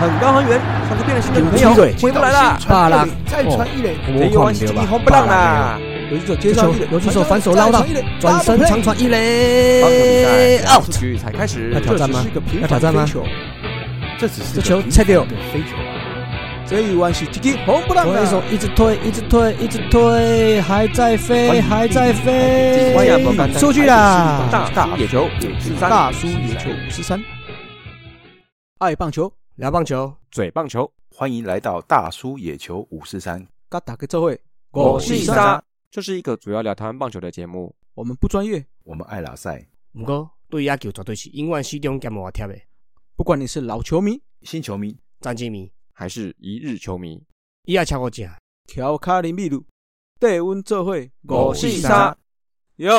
很高很远，像是变了心的女朋友回不来了。巴拉，再传一垒，这一弯是一红不让啦。游击手接上一垒，游击手反手捞到，转身长传一垒，out。局才开始，要挑战吗？要挑战吗？这只是这球切掉，飞球啊！这一弯是直击红不让的，手一直推，一直推，一直推，还在飞，还在飞，出去啦！大野球五十三，大叔野球五十三，爱棒球，聊棒球，嘴棒球，欢迎来到大叔野球五四三。嘎打个这会，我是沙。这是一个主要聊台湾棒球的节目。我们不专业，我们爱老赛。不过对野球绝对是永远始终兼无贴的。不管你是老球迷、新球迷、战绩迷，还是一日球迷，伊也超过正。调卡林秘鲁，带温做会，我是沙。哟，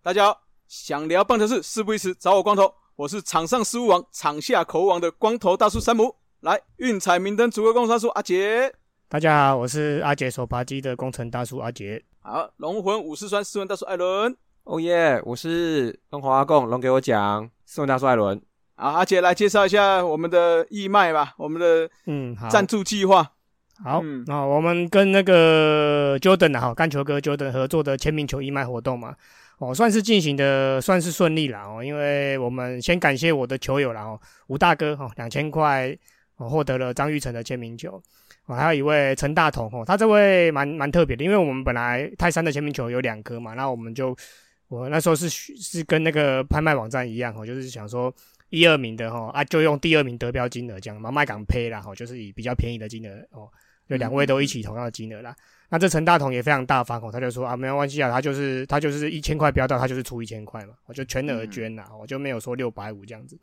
大家好，想聊棒球事，事不宜迟，找我光头。我是场上失误王，场下口王的光头大叔山姆。来，运彩明灯主歌工程大叔阿杰。大家好，我是阿杰手扒机的工程大叔阿杰。好，龙魂武士酸斯文大叔艾伦。哦耶，我是龙华阿贡，龙给我讲，斯文大叔艾伦。好，阿杰来介绍一下我们的义卖吧，我们的嗯赞助计划。好，那我们跟那个 Jordan 啊，干球哥 Jordan 合作的签名球义卖活动嘛，哦，算是进行的算是顺利了哦，因为我们先感谢我的球友了哦，吴大哥哈，两千块哦获得了张玉成的签名球。哦还有一位陈大同哦，他这位蛮蛮特别的，因为我们本来泰山的签名球有两颗嘛，那我们就我那时候是是跟那个拍卖网站一样哦，就是想说一二名的哈啊，就用第二名得标金额这样嘛，卖港配啦哈，就是以比较便宜的金额哦，就两位都一起同样的金额啦。那这陈大同也非常大方哦，他就说啊，没有关系啊，他就是他就是一千块标到，他就是出一千块嘛，我就全额捐啦，我就没有说六百五这样子。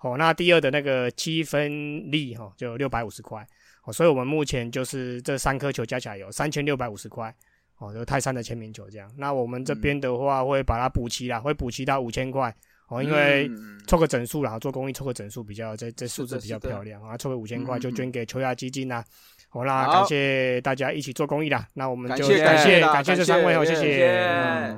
哦，那第二的那个七分利哈，就六百五十块。哦，所以我们目前就是这三颗球加起来有三千六百五十块，哦，就泰山的签名球这样。那我们这边的话会把它补齐啦，会补齐到五千块，哦，因为凑个整数啦，做公益凑个整数比较这这数字比较漂亮啊，凑个五千块就捐给球亚基金啦。好啦，感谢大家一起做公益啦，那我们就感谢感谢这三位哦，谢谢。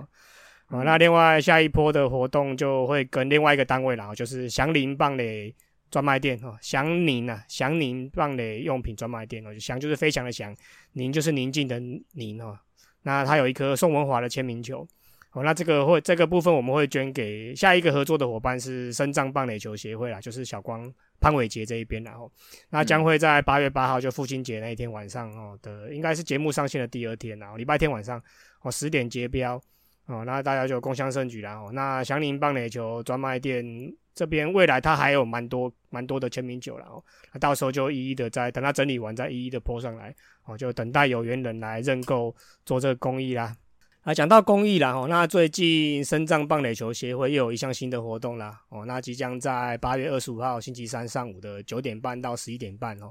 好，那另外下一波的活动就会跟另外一个单位啦，就是祥林棒垒。专卖店哦，祥宁啊，祥宁棒垒用品专卖店哦，祥就是飞翔的祥，宁就是宁静的宁哦。那它有一颗宋文华的签名球哦，那这个会这个部分我们会捐给下一个合作的伙伴是深藏棒垒球协会啦，就是小光潘伟杰这一边然后，那将会在八月八号就父亲节那一天晚上哦的，应该是节目上线的第二天然后礼拜天晚上哦十点接标哦，那大家就共襄盛举啦哦。那祥林棒垒球专卖店。这边未来它还有蛮多蛮多的签名酒了哦，那到时候就一一的再等它整理完再一一的泼上来哦，就等待有缘人来认购做这个公益啦。啊，讲到公益啦哦，那最近深藏棒垒球协会又有一项新的活动啦哦，那即将在八月二十五号星期三上午的九点半到十一点半哦，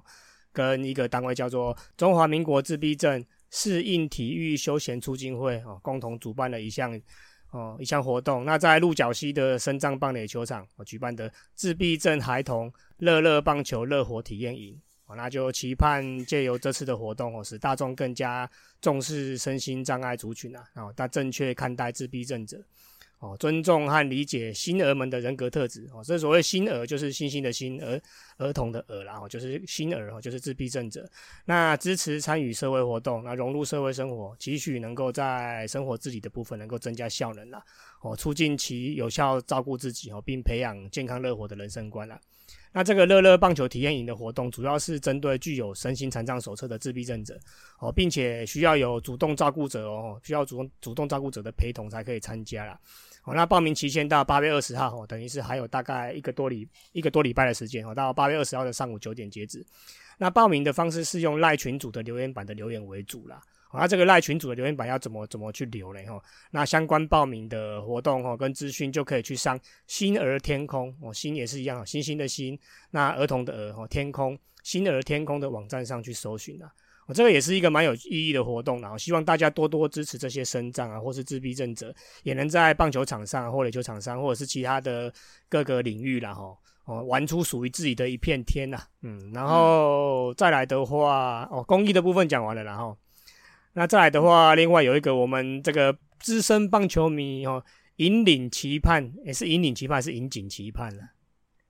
跟一个单位叫做中华民国自闭症适应体育休闲促进会哦，共同主办的一项。哦，一项活动，那在鹿角溪的深藏棒垒球场哦举办的自闭症孩童乐乐棒球乐活体验营，那就期盼借由这次的活动哦，使大众更加重视身心障碍族群啊，然后但正确看待自闭症者。哦，尊重和理解新儿们的人格特质哦，这所谓新儿就是星星的新儿儿童的儿啦，哦，就是新儿哦，就是自闭症者。那支持参与社会活动，那融入社会生活，期许能够在生活自理的部分能够增加效能啦，哦，促进其有效照顾自己哦，并培养健康乐活的人生观啦。那这个乐乐棒球体验营的活动，主要是针对具有身心残障手册的自闭症者哦，并且需要有主动照顾者哦，需要主动主动照顾者的陪同才可以参加啦。哦，那报名期限到八月二十号哦，等于是还有大概一个多礼一个多礼拜的时间哦，到八月二十号的上午九点截止。那报名的方式是用赖群组的留言板的留言为主啦。那这个赖群主的留言板要怎么怎么去留嘞？哈，那相关报名的活动哦跟资讯就可以去上星儿天空哦，星也是一样，星星的星，那儿童的儿哦，天空星儿天空的网站上去搜寻啊。我这个也是一个蛮有意义的活动，然后希望大家多多支持这些生障啊，或是自闭症者，也能在棒球场上或垒球场上，或者是其他的各个领域啦，哈，哦，玩出属于自己的一片天呐，嗯，然后再来的话，哦，公益的部分讲完了，然后，那再来的话，另外有一个我们这个资深棒球迷哦，引领期盼，也是引领期盼，是引颈期盼了，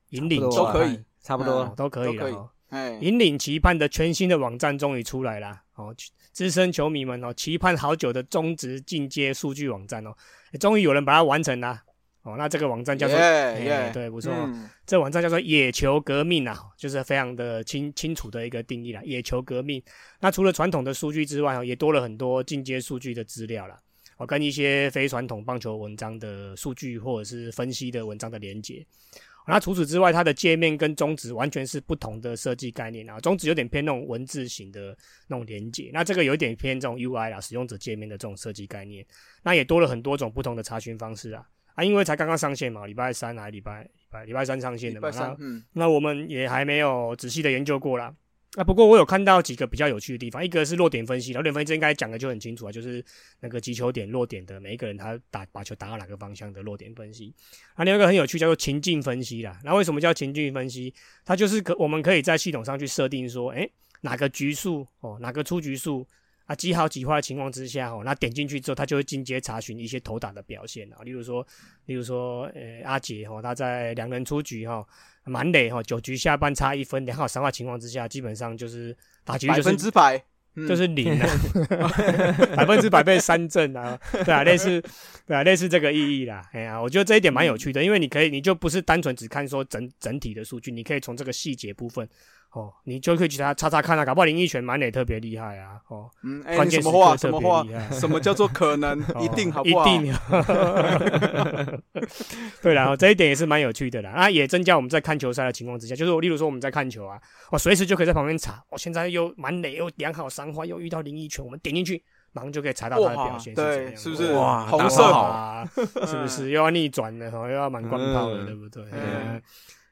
引领都可以，差不多都可以了。哎，引领期盼的全新的网站终于出来啦！哦，资深球迷们哦，期盼好久的中职进阶数据网站哦，终于有人把它完成啦！哦，那这个网站叫做耶哎耶，对，不错哦，嗯这网站叫做野球革命啊，就是非常的清清楚的一个定义啦。野球革命，那除了传统的数据之外，哦，也多了很多进阶数据的资料啦。哦，跟一些非传统棒球文章的数据或者是分析的文章的连接。那除此之外，它的界面跟中指完全是不同的设计概念啊。中指有点偏那种文字型的那种连接，那这个有点偏这种 UI 啦，使用者界面的这种设计概念。那也多了很多种不同的查询方式啊。啊，因为才刚刚上线嘛，礼拜三还礼拜礼拜礼拜三上线的嘛，那，那我们也还没有仔细的研究过啦。啊，不过我有看到几个比较有趣的地方，一个是落点分析，落点分析这应该讲的就很清楚啊，就是那个击球点落点的每一个人他打把球打到哪个方向的落点分析。啊，另外一个很有趣叫做情境分析啦。那为什么叫情境分析？它就是可我们可以在系统上去设定说，诶，哪个局数哦，哪个出局数啊，几好几坏的情况之下哦，那点进去之后，他就会进阶查询一些投打的表现啊，例如说，例如说，呃，阿杰哈、哦，他在两人出局哈、哦。满垒哈，九局下半差一分，两好三坏情况之下，基本上就是打局百分就是之百，嗯就是零啊，百分之百被三振啊，对啊，类似对啊，类似这个意义啦。哎呀，我觉得这一点蛮有趣的，因为你可以，你就不是单纯只看说整整体的数据，你可以从这个细节部分哦，你就可以去查查查看啊，搞不好林奕泉满垒特别厉害啊，哦，嗯，哎，什么话？什么话？什么叫做可能？一定好不好？一定。对然后这一点也是蛮有趣的啦。啊也增加我们在看球赛的情况之下，就是我例如说我们在看球啊，我随时就可以在旁边查，我现在又满垒又良好三坏，又遇到林奕泉，我们点进去，马上就可以查到他的表哇，现是怎样是不是？哇红色啊，是不是又要逆转了？哈，又要满贯炮了，嗯对不对？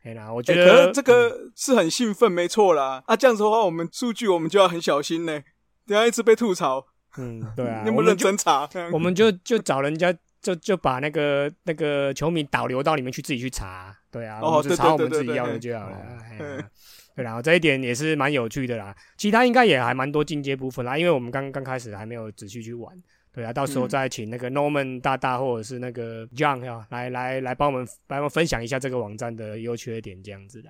嗯哎啦，我哎觉得可是这个是很兴奋，没错啦。啊，这样子的话，我们数据我们就要很小心呢，等下一直被吐槽。嗯，对啊，你有没有我们认真查？我们就就找人家。就就把那个那个球迷导流到里面去，自己去查，对啊，哦我们只查我们自己要的对就好了。对然后 这一点也是蛮有趣的啦。其他应该也还蛮多进阶部分啦，因为我们刚刚开始还没有仔细去玩。对啊，到时候嗯再请那个 Norman 大大或者是那个 John 啊，来来来帮我们帮我们分享一下这个网站的优缺点这样子的。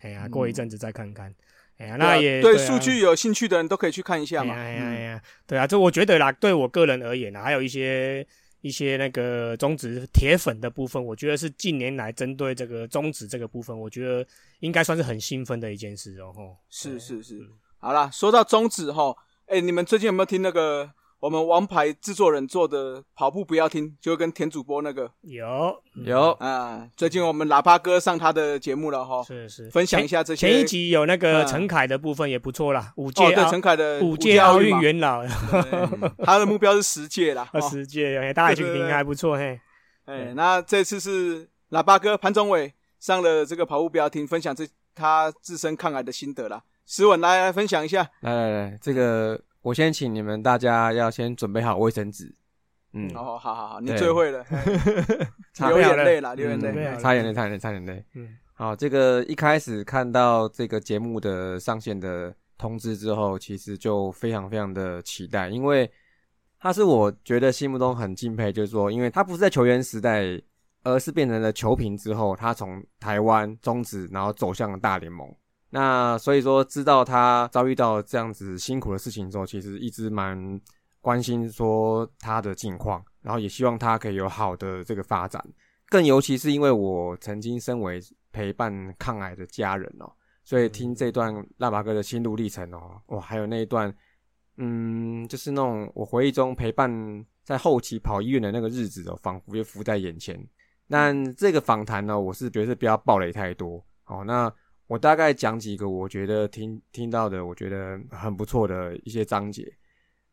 哎呀，过一阵子再看看。哎呀，那也啊对数据有兴趣的人都可以去看一下嘛。哎呀哎呀对啊，这我觉得啦，对我个人而言啊，还有一些一些那个中指铁粉的部分，我觉得是近年来针对这个中指这个部分，我觉得应该算是很兴奋的一件事哦。吼是是是嗯。好啦，说到中指哈，哎，你们最近有没有听那个我们王牌制作人做的跑步不要听，就跟田主播那个有有啊？最近我们喇叭哥上他的节目了哈，是是分享一下这些。前一集有那个嗯陈凯的部分也不错啦，五届哦，对奥陈凯的五届奥运元老，对 他的目标是十届啦。二哦十届，哎大家去听还不错嘿。哎，那这次是喇叭哥潘宗伟上了这个跑步不要听，分享这他自身抗癌的心得啦。石文来来分享一下，来来来，这个我先请你们大家要先准备好卫生纸。嗯，哦，好好好，你最会了，差流眼泪啦，流眼泪嗯对啊。差点泪，擦眼泪，擦眼泪。嗯，好，这个一开始看到这个节目的上线的通知之后，其实就非常非常的期待，因为他是我觉得心目中很敬佩，就是说，因为他不是在球员时代，而是变成了球评之后，他从台湾中职，然后走向了大联盟。那所以说，知道他遭遇到这样子辛苦的事情之后，其实一直蛮关心说他的近况，然后也希望他可以有好的这个发展。更尤其是因为我曾经身为陪伴抗癌的家人哦，所以听这段腊八哥的心路历程哦，哇，还有那一段，嗯，就是那种我回忆中陪伴在后期跑医院的那个日子哦，仿佛就浮在眼前。那这个访谈呢，我是觉得是不要暴雷太多哦。那我大概讲几个我觉得听听到的，我觉得很不错的一些章节。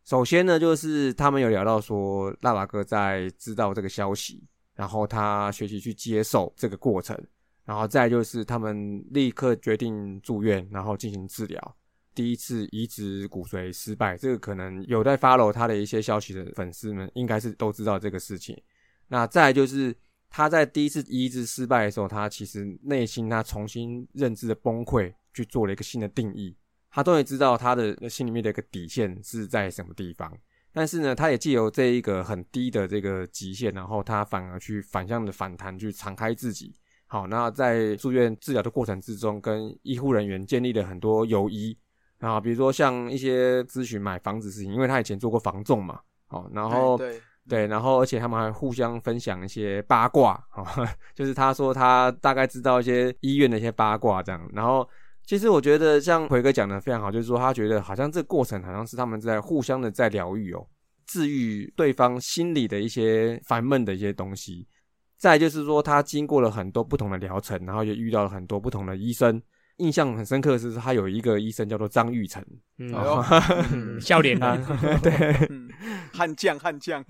首先呢，就是他们有聊到说，辣爸哥在知道这个消息，然后他学习去接受这个过程，然后再就是他们立刻决定住院，然后进行治疗。第一次移植骨髓失败，这个可能有在 follow 他的一些消息的粉丝们，应该是都知道这个事情。那再就是他在第一次移植失败的时候，他其实内心他重新认知的崩溃，去做了一个新的定义。他终于知道他的心里面的一个底线是在什么地方。但是呢，他也借由这一个很低的这个极限，然后他反而去反向的反弹，去敞开自己，好，那在住院治疗的过程之中，跟医护人员建立了很多友谊。啊，比如说像一些咨询买房子事情，因为他以前做过房仲嘛，好，然后对，然后而且他们还互相分享一些八卦，哈、就是他说他大概知道一些医院的一些八卦这样。然后其实我觉得像奎哥讲的非常好，就是说他觉得好像这个过程好像是他们在互相的在疗愈哦，治愈对方心里的一些烦闷的一些东西。再就是说他经过了很多不同的疗程，然后也遇到了很多不同的医生。印象很深刻的是，他有一个医生叫做张玉成，嗯哎呦嗯笑脸啊人，对，嗯，悍将悍将，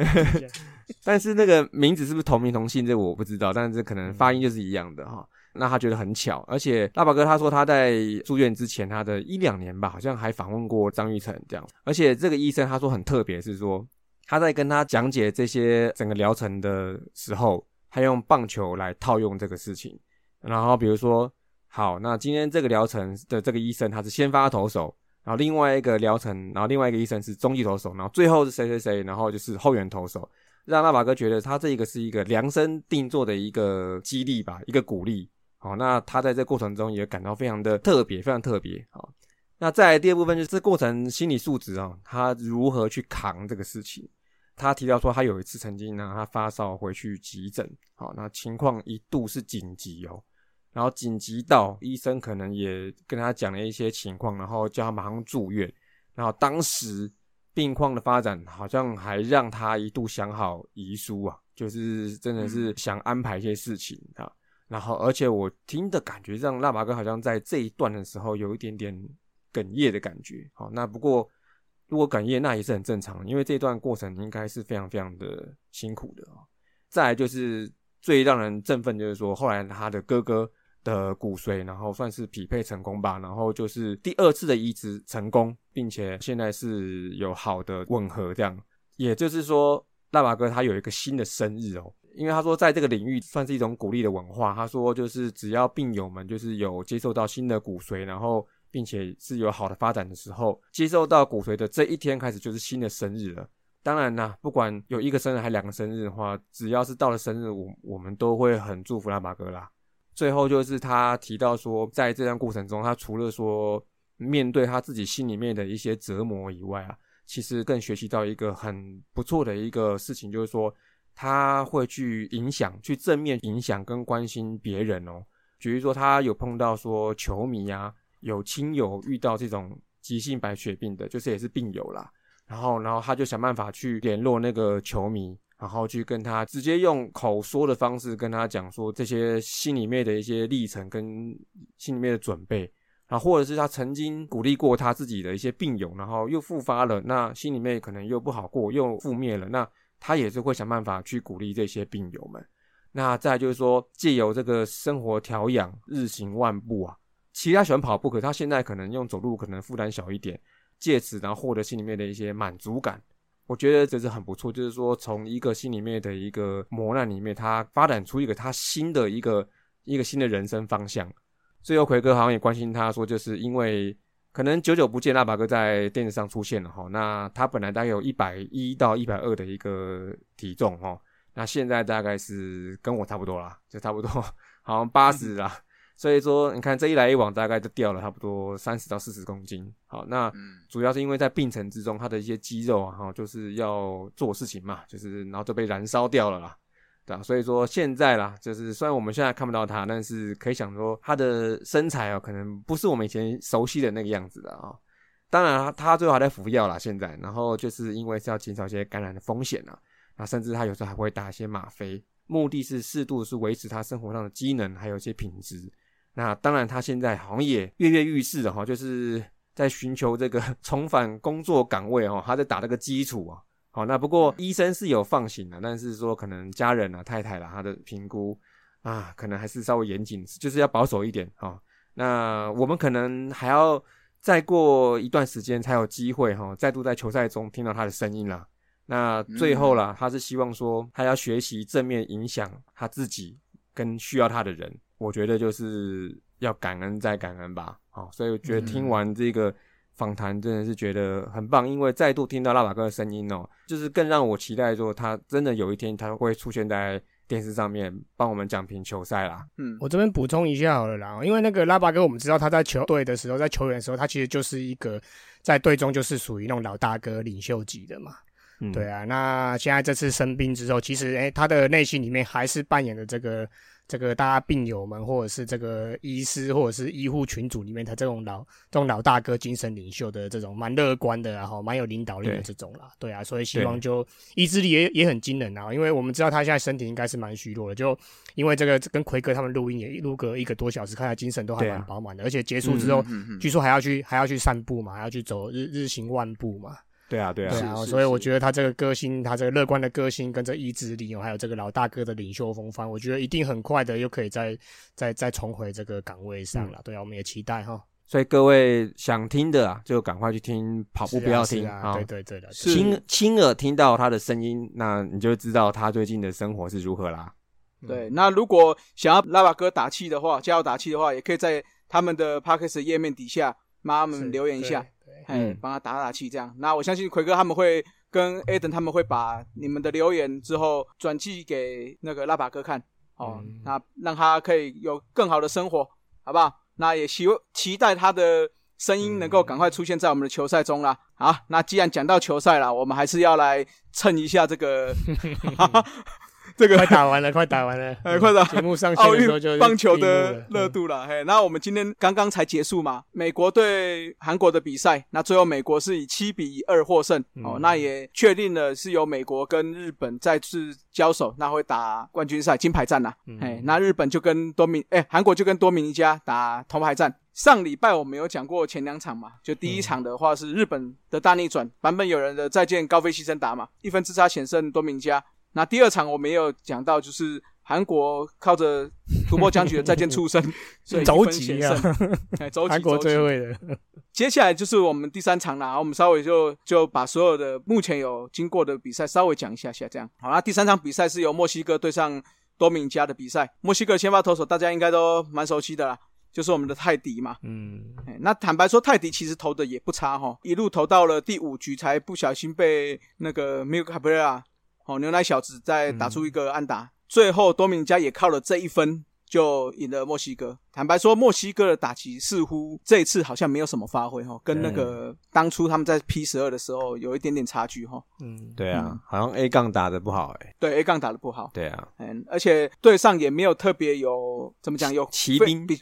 但是那个名字是不是同名同姓，这我不知道，但是可能发音就是一样的哈。那他觉得很巧，而且大宝哥他说他在住院之前，他的一两年吧，好像还访问过张玉成这样。而且这个医生他说很特别，是说他在跟他讲解这些整个疗程的时候，他用棒球来套用这个事情。然后比如说，好，那今天这个疗程的这个医生他是先发投手，然后另外一个疗程，然后另外一个医生是中继投手，然后最后是谁谁谁，然后就是后援投手。让大宝哥觉得他这个是一个量身定做的一个激励吧，一个鼓励。好，那他在这过程中也感到非常的特别，非常特别。好，那再来第二部分就是这过程心理素质啊，他如何去扛这个事情。他提到说，他有一次曾经呢，他发烧回去急诊，好，那情况一度是紧急哦，然后紧急到医生可能也跟他讲了一些情况，然后叫他马上住院，然后当时。病况的发展好像还让他一度想好遗书啊，就是真的是想安排一些事情啊。然后，而且我听的感觉让腊八哥好像在这一段的时候有一点点哽咽的感觉。好，那不过如果哽咽那也是很正常，因为这段过程应该是非常非常的辛苦的啊。再来就是最让人振奋，就是说后来他的哥哥。的骨髓，然后算是匹配成功吧，然后就是第二次的移植成功，并且现在是有好的吻合，这样，也就是说，大马哥他有一个新的生日哦，因为他说在这个领域算是一种鼓励的文化，他说就是只要病友们就是有接受到新的骨髓，然后并且是有好的发展的时候，接受到骨髓的这一天开始就是新的生日了。当然啦，不管有一个生日还两个生日的话，只要是到了生日，我我们都会很祝福拉马哥啦。最后就是他提到说，在这段过程中，他除了说面对他自己心里面的一些折磨以外啊，其实更学习到一个很不错的一个事情，就是说他会去影响、去正面影响跟关心别人哦。比如说，他有碰到说球迷啊，有亲友遇到这种急性白血病的，就是也是病友啦，然后，然后他就想办法去联络那个球迷。然后去跟他直接用口说的方式跟他讲说这些心里面的一些历程跟心里面的准备，啊，或者是他曾经鼓励过他自己的一些病友，然后又复发了，那心里面可能又不好过，又覆灭了，那他也是会想办法去鼓励这些病友们。那再就是说，借由这个生活调养，日行万步啊，其实他喜欢跑步，可他现在可能用走路可能负担小一点，借此然后获得心里面的一些满足感。我觉得这是很不错，就是说从一个心里面的一个磨难里面，他发展出一个他新的一个一个新的人生方向。最后奎哥好像也关心他说，就是因为可能久久不见，腊八哥在电视上出现了哈，那他本来大概有一百一到一百二的一个体重哈，那现在大概是跟我差不多啦，就差不多 好像八十啦。所以说，你看这一来一往，大概就掉了差不多三十到四十公斤。好，那主要是因为在病程之中，他的一些肌肉啊，哈，就是要做事情嘛，就是然后就被燃烧掉了啦，对啊，所以说现在啦，就是虽然我们现在看不到他，但是可以想说他的身材啊，可能不是我们以前熟悉的那个样子的啊。当然，他最后还在服药啦，现在，然后就是因为是要减少一些感染的风险啊，那甚至他有时候还会打一些吗啡，目的是适度是维持他生活上的机能，还有一些品质。那当然，他现在好像也跃跃欲试的哈，就是在寻求这个 重返工作岗位哦，他在打这个基础啊。好，那不过医生是有放行的，但是说可能家人啊、太太啦，他的评估啊，可能还是稍微严谨，就是要保守一点哈。那我们可能还要再过一段时间才有机会哈，再度在球赛中听到他的声音啦。那最后啦，他是希望说他要学习正面影响他自己跟需要他的人。我觉得就是要感恩再感恩吧，好，所以我觉得听完这个访谈真的是觉得很棒，因为再度听到拉瓦哥的声音哦，就是更让我期待说他真的有一天他会出现在电视上面帮我们讲评球赛啦。嗯，我这边补充一下好了啦，因为那个拉巴哥，我们知道他在球队的时候，在球员的时候，他其实就是一个在队中就是属于那种老大哥、领袖级的嘛。嗯，对啊，那现在这次生病之后，其实诶、他的内心里面还是扮演着这个这个大家病友们，或者是这个医师，或者是医护群组里面他这种老这种老大哥、精神领袖的这种蛮乐观的，然后蛮有领导力的对这种啦。对啊，所以希望就意志力也也很惊人啊，因为我们知道他现在身体应该是蛮虚弱的，就因为这个跟奎哥他们录音也录个一个多小时，看他精神都还蛮饱满的，而且结束之后，嗯嗯据说还要去还要去散步嘛，还要去走日日行万步嘛。对啊，对啊，对啊，所以我是觉得他这个个性，他这个乐观的个性跟这意志力哦，还有这个老大哥的领袖风范，我觉得一定很快的又可以再再再重回这个岗位上了。对啊，我们也期待哈。所以各位想听的啊，就赶快去听，跑步不要听是啊，对对对的，是亲亲耳听到他的声音，那你就知道他最近的生活是如何啦。对，那如果想要拉瓦哥打气的话，加油打气的话，也可以在他们的 p a r k e s 页面底下帮他是们留言一下，哎嗯，帮他打打气，这样。那我相信奎哥他们会跟 Aden 他们会把你们的留言之后转寄给那个拉巴哥看，哦，嗯那让他可以有更好的生活，好不好？那也希期待他的声音能够赶快出现在我们的球赛中啦。好，那既然讲到球赛了，我们还是要来蹭一下这个 这个快打完了，快打完了，哎快打节目上线奥的时候就运棒球的热度了，嘿，那我们今天刚刚才结束嘛，美国对韩国的比赛，那最后美国是以七比二获胜，哦，嗯那也确定了是由美国跟日本再次交手，那会打冠军赛金牌战啦，嗯。哎，那日本就跟多米，哎，韩国就跟多米尼加打铜牌战。上礼拜我们有讲过前两场嘛，就第一场的话是日本的大逆转，版本有人的再见高飞牺牲打嘛，一分之差险胜多米尼加。那第二场我们也有讲到，就是韩国靠着突破僵局的再见出生，所以 一走分险级啊走级韩国最会的，接下来就是我们第三场啦，我们稍微就就把所有的目前有经过的比赛稍微讲一下下，这样好。那第三场比赛是由墨西哥对上多米尼加的比赛，墨西哥先发投手大家应该都蛮熟悉的啦，就是我们的泰迪嘛。嗯，哎那坦白说，泰迪其实投的也不差哈，一路投到了第五局才不小心被那个 m i l k Cabrera 哦牛奶小子再打出一个安打，最后多米尼加也靠了这一分就赢了墨西哥。坦白说，墨西哥的打击似乎这一次好像没有什么发挥哈，跟那个当初他们在 P 十二的时候有一点点差距哈。嗯，对啊，嗯。好像 A 杠打的不好哎、对 A 杠打的不好，对啊，嗯，而且队上也没有特别有怎么讲有骑兵比，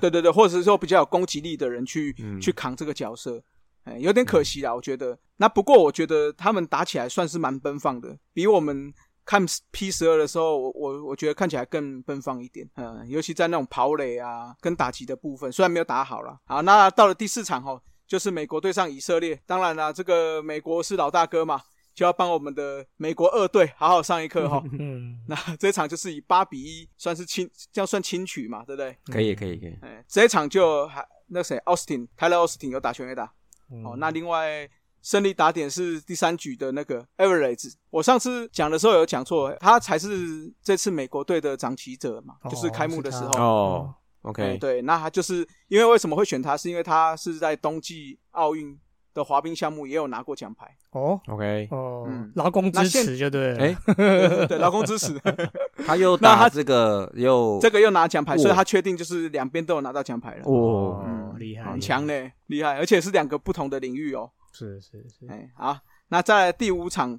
对对对，或者是说比较有攻击力的人去、嗯。去扛这个角色，哎，有点可惜啦，我觉得。那不过我觉得他们打起来算是蛮奔放的，比我们看 P 十二的时候，我我我觉得看起来更奔放一点，嗯，尤其在那种跑垒啊跟打击的部分，虽然没有打好了。好，那到了第四场哦，就是美国对上以色列，当然啦，这个美国是老大哥嘛。就要帮我们的美国二队好好上一课哈。嗯，那这一场就是以八比一算是轻，这样算轻取嘛，对不对？可以可以可以，哎，这一场就还那谁，奥斯汀，泰勒奥斯汀有打全垒打。嗯哦，那另外胜利打点是第三局的那个 Average，。我上次讲的时候有讲错，他才是这次美国队的掌旗者嘛，哦就是开幕的时候。哦哎，OK，对，那他就是因为为什么会选他，是因为他是在冬季奥运的滑冰项目也有拿过奖牌。哦 OK，哦嗯，劳工支持就对了，哎，对劳工支持，他又 那他打这个又这个又拿奖牌，所以他确定就是两边都有拿到奖牌了。哦，哦，厉害，很强嘞，厉害，而且是两个不同的领域哦。是是是，哎，好，那在第五场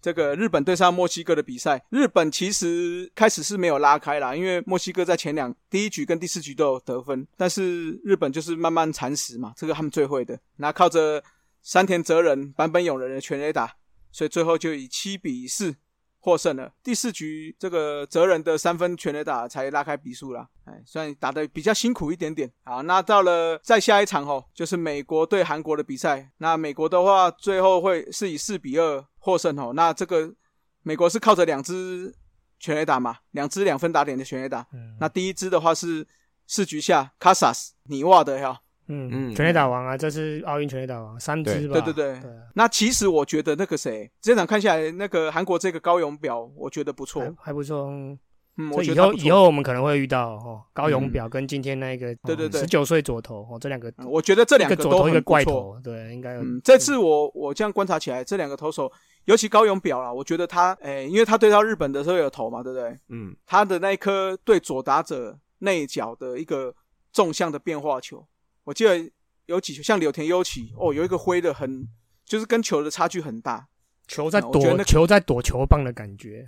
这个日本对上墨西哥的比赛，日本其实开始是没有拉开啦，因为墨西哥在前两第一局跟第四局都有得分，但是日本就是慢慢蚕食嘛，这个他们最会的，那靠着山田哲人、坂本勇人的全垒打，所以最后就以七比四获胜了。第四局这个哲人的三分全垒打才拉开比数啦，哎，虽然打得比较辛苦一点点。好，那到了再下一场哦，就是美国对韩国的比赛。那美国的话，最后会是以四比二获胜哦。那这个美国是靠着两支全垒打嘛，两支两分打点的全垒打。嗯那第一支的话是四局下卡萨斯尼瓦的哈。嗯嗯全垒打王啊，这是奥运全垒打王，三支吧？对对对对啊，那其实我觉得那个谁，这场看下来，那个韩国这个高勇表，我觉得不错。还还不错，嗯我，以以我觉得不错后以后我们可能会遇到哦，高永表跟今天那个对对对十九岁左投哦，这两个嗯我觉得这两个左投一个很不错。怪投，对，应该嗯，这次我我这样观察起来，这两个投手，尤其高永表啦，我觉得他，诶、因为他对到日本的时候有投嘛，对不对？嗯，他的那一颗对左打者内角的一个纵向的变化球，我记得有几球，像柳田优起，哦，有一个挥的很，就是跟球的差距很大。球在躲球在躲球棒的感觉。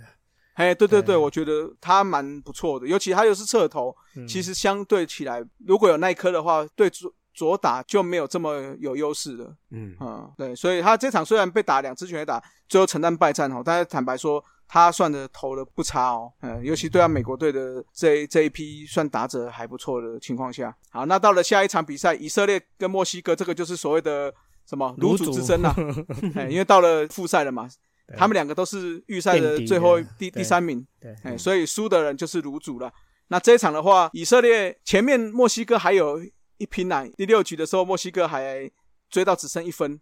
哎，对对对，对我觉得他蛮不错的，尤其他又是侧头，嗯其实相对起来，如果有那一颗的话，对左左打就没有这么有优势了。嗯，嗯，对，所以他这场虽然被打两支全垒打，最后承担败战哦，但是坦白说，他算的投的不差哦，嗯，尤其对啊美国队的这这一批算打者还不错的情况下，好，那到了下一场比赛，以色列跟墨西哥，这个就是所谓的什么卤卤煮煮之争呐、哎，因为到了复赛了嘛，他们两个都是预赛的最后第第三名，对，哎，所以输的人就是卤煮了。那这一场的话，以色列前面墨西哥还有一拼呐、第六局的时候墨西哥还追到只剩一分，嗯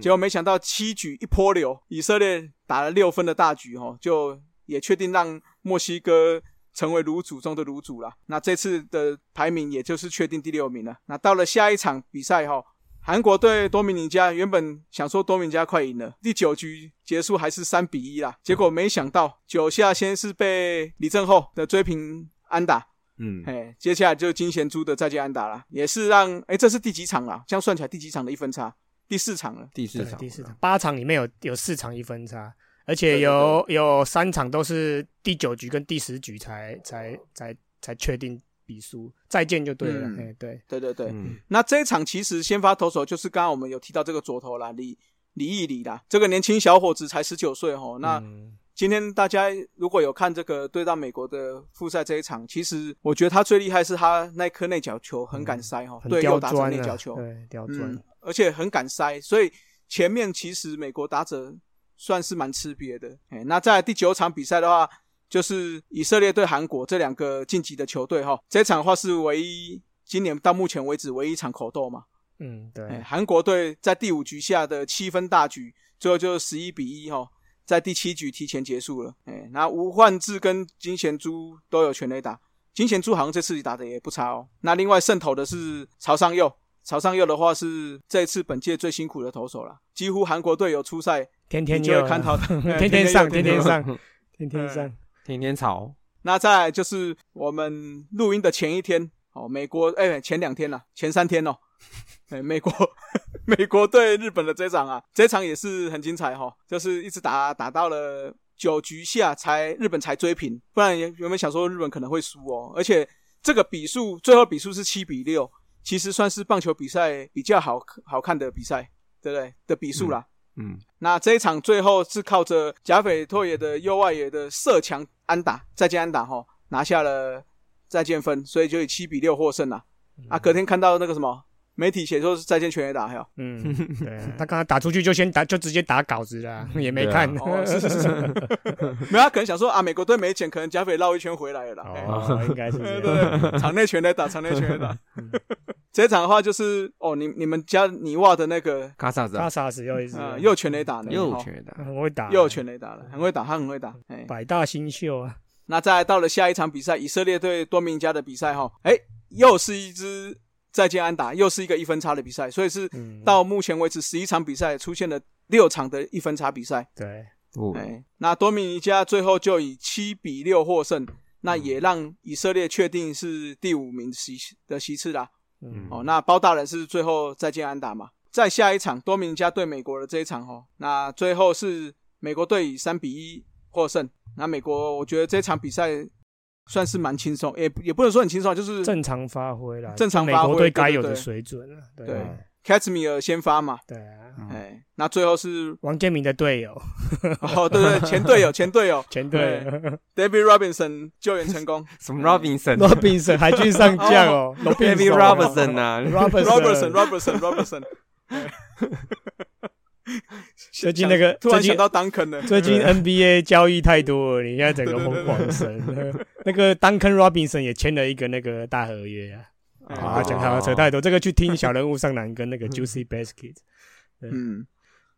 结果没想到七局一波流，以色列打了六分的大局哦，就也确定让墨西哥成为卤煮中的卤煮了。那这次的排名也就是确定第六名了。那到了下一场比赛哈、韩国对多米尼加原本想说多米尼加快赢了，第九局结束还是三比一啦，结果没想到九下先是被李正厚的追平安打，嗯，哎，接下来就金贤珠的再见安打了，也是让哎这是第几场了？这样算起来第几场的一分差？第四场了。第四场，第四场，八场里面有有四场一分差，而且有有三场都是第九局跟第十局才才才才确定比输，再见就对了。嗯。哎，对，对对对，嗯，那这一场其实先发投手就是刚刚我们有提到这个左投啦，李李毅李啦，这个年轻小伙子才十九岁哦。那嗯今天大家如果有看这个对到美国的复赛这一场，其实我觉得他最厉害是他那颗内角球很敢塞哈、对右打者钻啊内角球，对，刁钻。嗯，，而且很敢塞，所以前面其实美国打者算是蛮吃瘪的。哎，那在第九场比赛的话，就是以色列对韩国这两个晋级的球队哈，这场的话是唯一今年到目前为止唯一一场口斗嘛。嗯，哎，对，韩国队在第五局下的七分大局，最后就十一比一哈，在第七局提前结束了。哎，那吴焕智跟金贤洙都有全垒打，金贤洙好像这次打的也不差哦。那另外胜投的是曹尚佑，曹尚佑的话是这次本届最辛苦的投手了，几乎韩国队有出赛，天天就有看到他 哎天天上，天天天上，天天上，天天吵，那再来就是我们录音的前一天，哦，美国哎、前两天了，前三天哦，哎、美国 美国对日本的这场啊，这场也是很精彩哈、哦，就是一直打打到了九局下才日本才追平，不然原本想说日本可能会输哦，而且这个比数最后比数是七比六，其实算是棒球比赛比较好好看的比赛，对不对？的比数啦。嗯，那这一场最后是靠着贾斐拓也的右外野的射墙安打再见安打哈，拿下了再见分，所以就以七比六获胜了。啊，隔天看到那个什么媒体写说是再见全垒打，还有。嗯，对啊，他刚刚打出去就先打，就直接打稿子了，也没对啊。看。哦是是是。没有他可能想说啊，美国队没钱，可能贾斐绕一圈回来了啦。哎哦，应该是对。对对，场内全垒打，场内全垒打。这一场的话就是哦，你你们家尼瓦的那个卡萨斯，卡萨斯又一次啊，又全垒打呢，哦。又全打，很会打，又全垒打了，很会打，他很会打。哎，百大新秀啊，那再来到了下一场比赛，以色列对多明尼加的比赛哈，哎，又是一支再见安打，又是一个一分差的比赛，所以是嗯，到目前为止十一场比赛出现了六场的一分差比赛。对，哦，哎，那多米尼加最后就以七比六获胜，那也让以色列确定是第五名席的席次啦。嗯，哦，那包大人是最后再见安打嘛？再下一场多米尼加对美国的这一场哦，那最后是美国队以三比一获胜。那美国我觉得这场比赛算是蛮轻松，也也不能说很轻松，就是正常发挥啦，正常美发挥该有的水准了，对 c a t 米尔先发嘛，对啊，哎，那最后是王建民的队友，哦，对对，前队友 前队友。前队 David Robinson 救援成功。什么 Robinson，Robinson 还去上将哦，David Robinson 啊。Robertson，最近那个最近突然想到 Duncan 了，最近 NBA 交易太多了，你现在整个疯狂神。那个 Duncan Robinson 也签了一个那个大合约啊。哎。啊，对讲他扯太多，这个去听小人物上篮跟那个 Juicy Basket。嗯，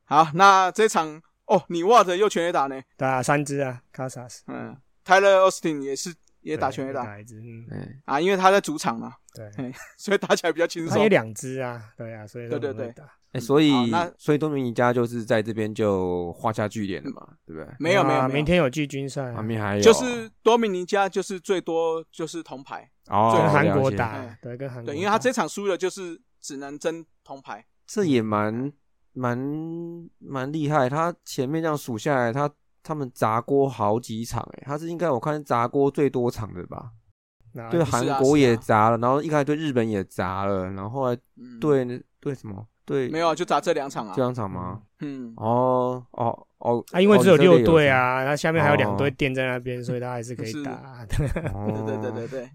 好，那这场哦，你袜子又全垒打呢，对啊，三支啊，卡萨斯。嗯，Tyler Austin 也是也打全垒打。打一支，嗯，哎，啊，因为他在主场嘛，对，所以打起来比较轻松。他也。两支啊，对啊，所以对对对哎，所以好那所以多米尼加就是在这边就画下句点了嘛，对不对？没有没有明，天有季军赛啊，旁边还有就是多米尼加就是最多就是铜牌，哦，跟韩国打哎，对，跟韩国对，因为他这场输了就是只能争铜牌。这也蛮蛮蛮厉害。他前面这样数下来，他他们砸锅好几场，哎，他是应该我看砸锅最多场的吧？对韩国也砸了，然后一开始对日本也砸了，然后后来嗯，对那对什么对没有啊就砸这两场啊这。两场吗？嗯，哦哦哦，啊，因为哦只有六队啊，那下面还有两队哦垫在那边，所以他还是可以打。对哦对对对对。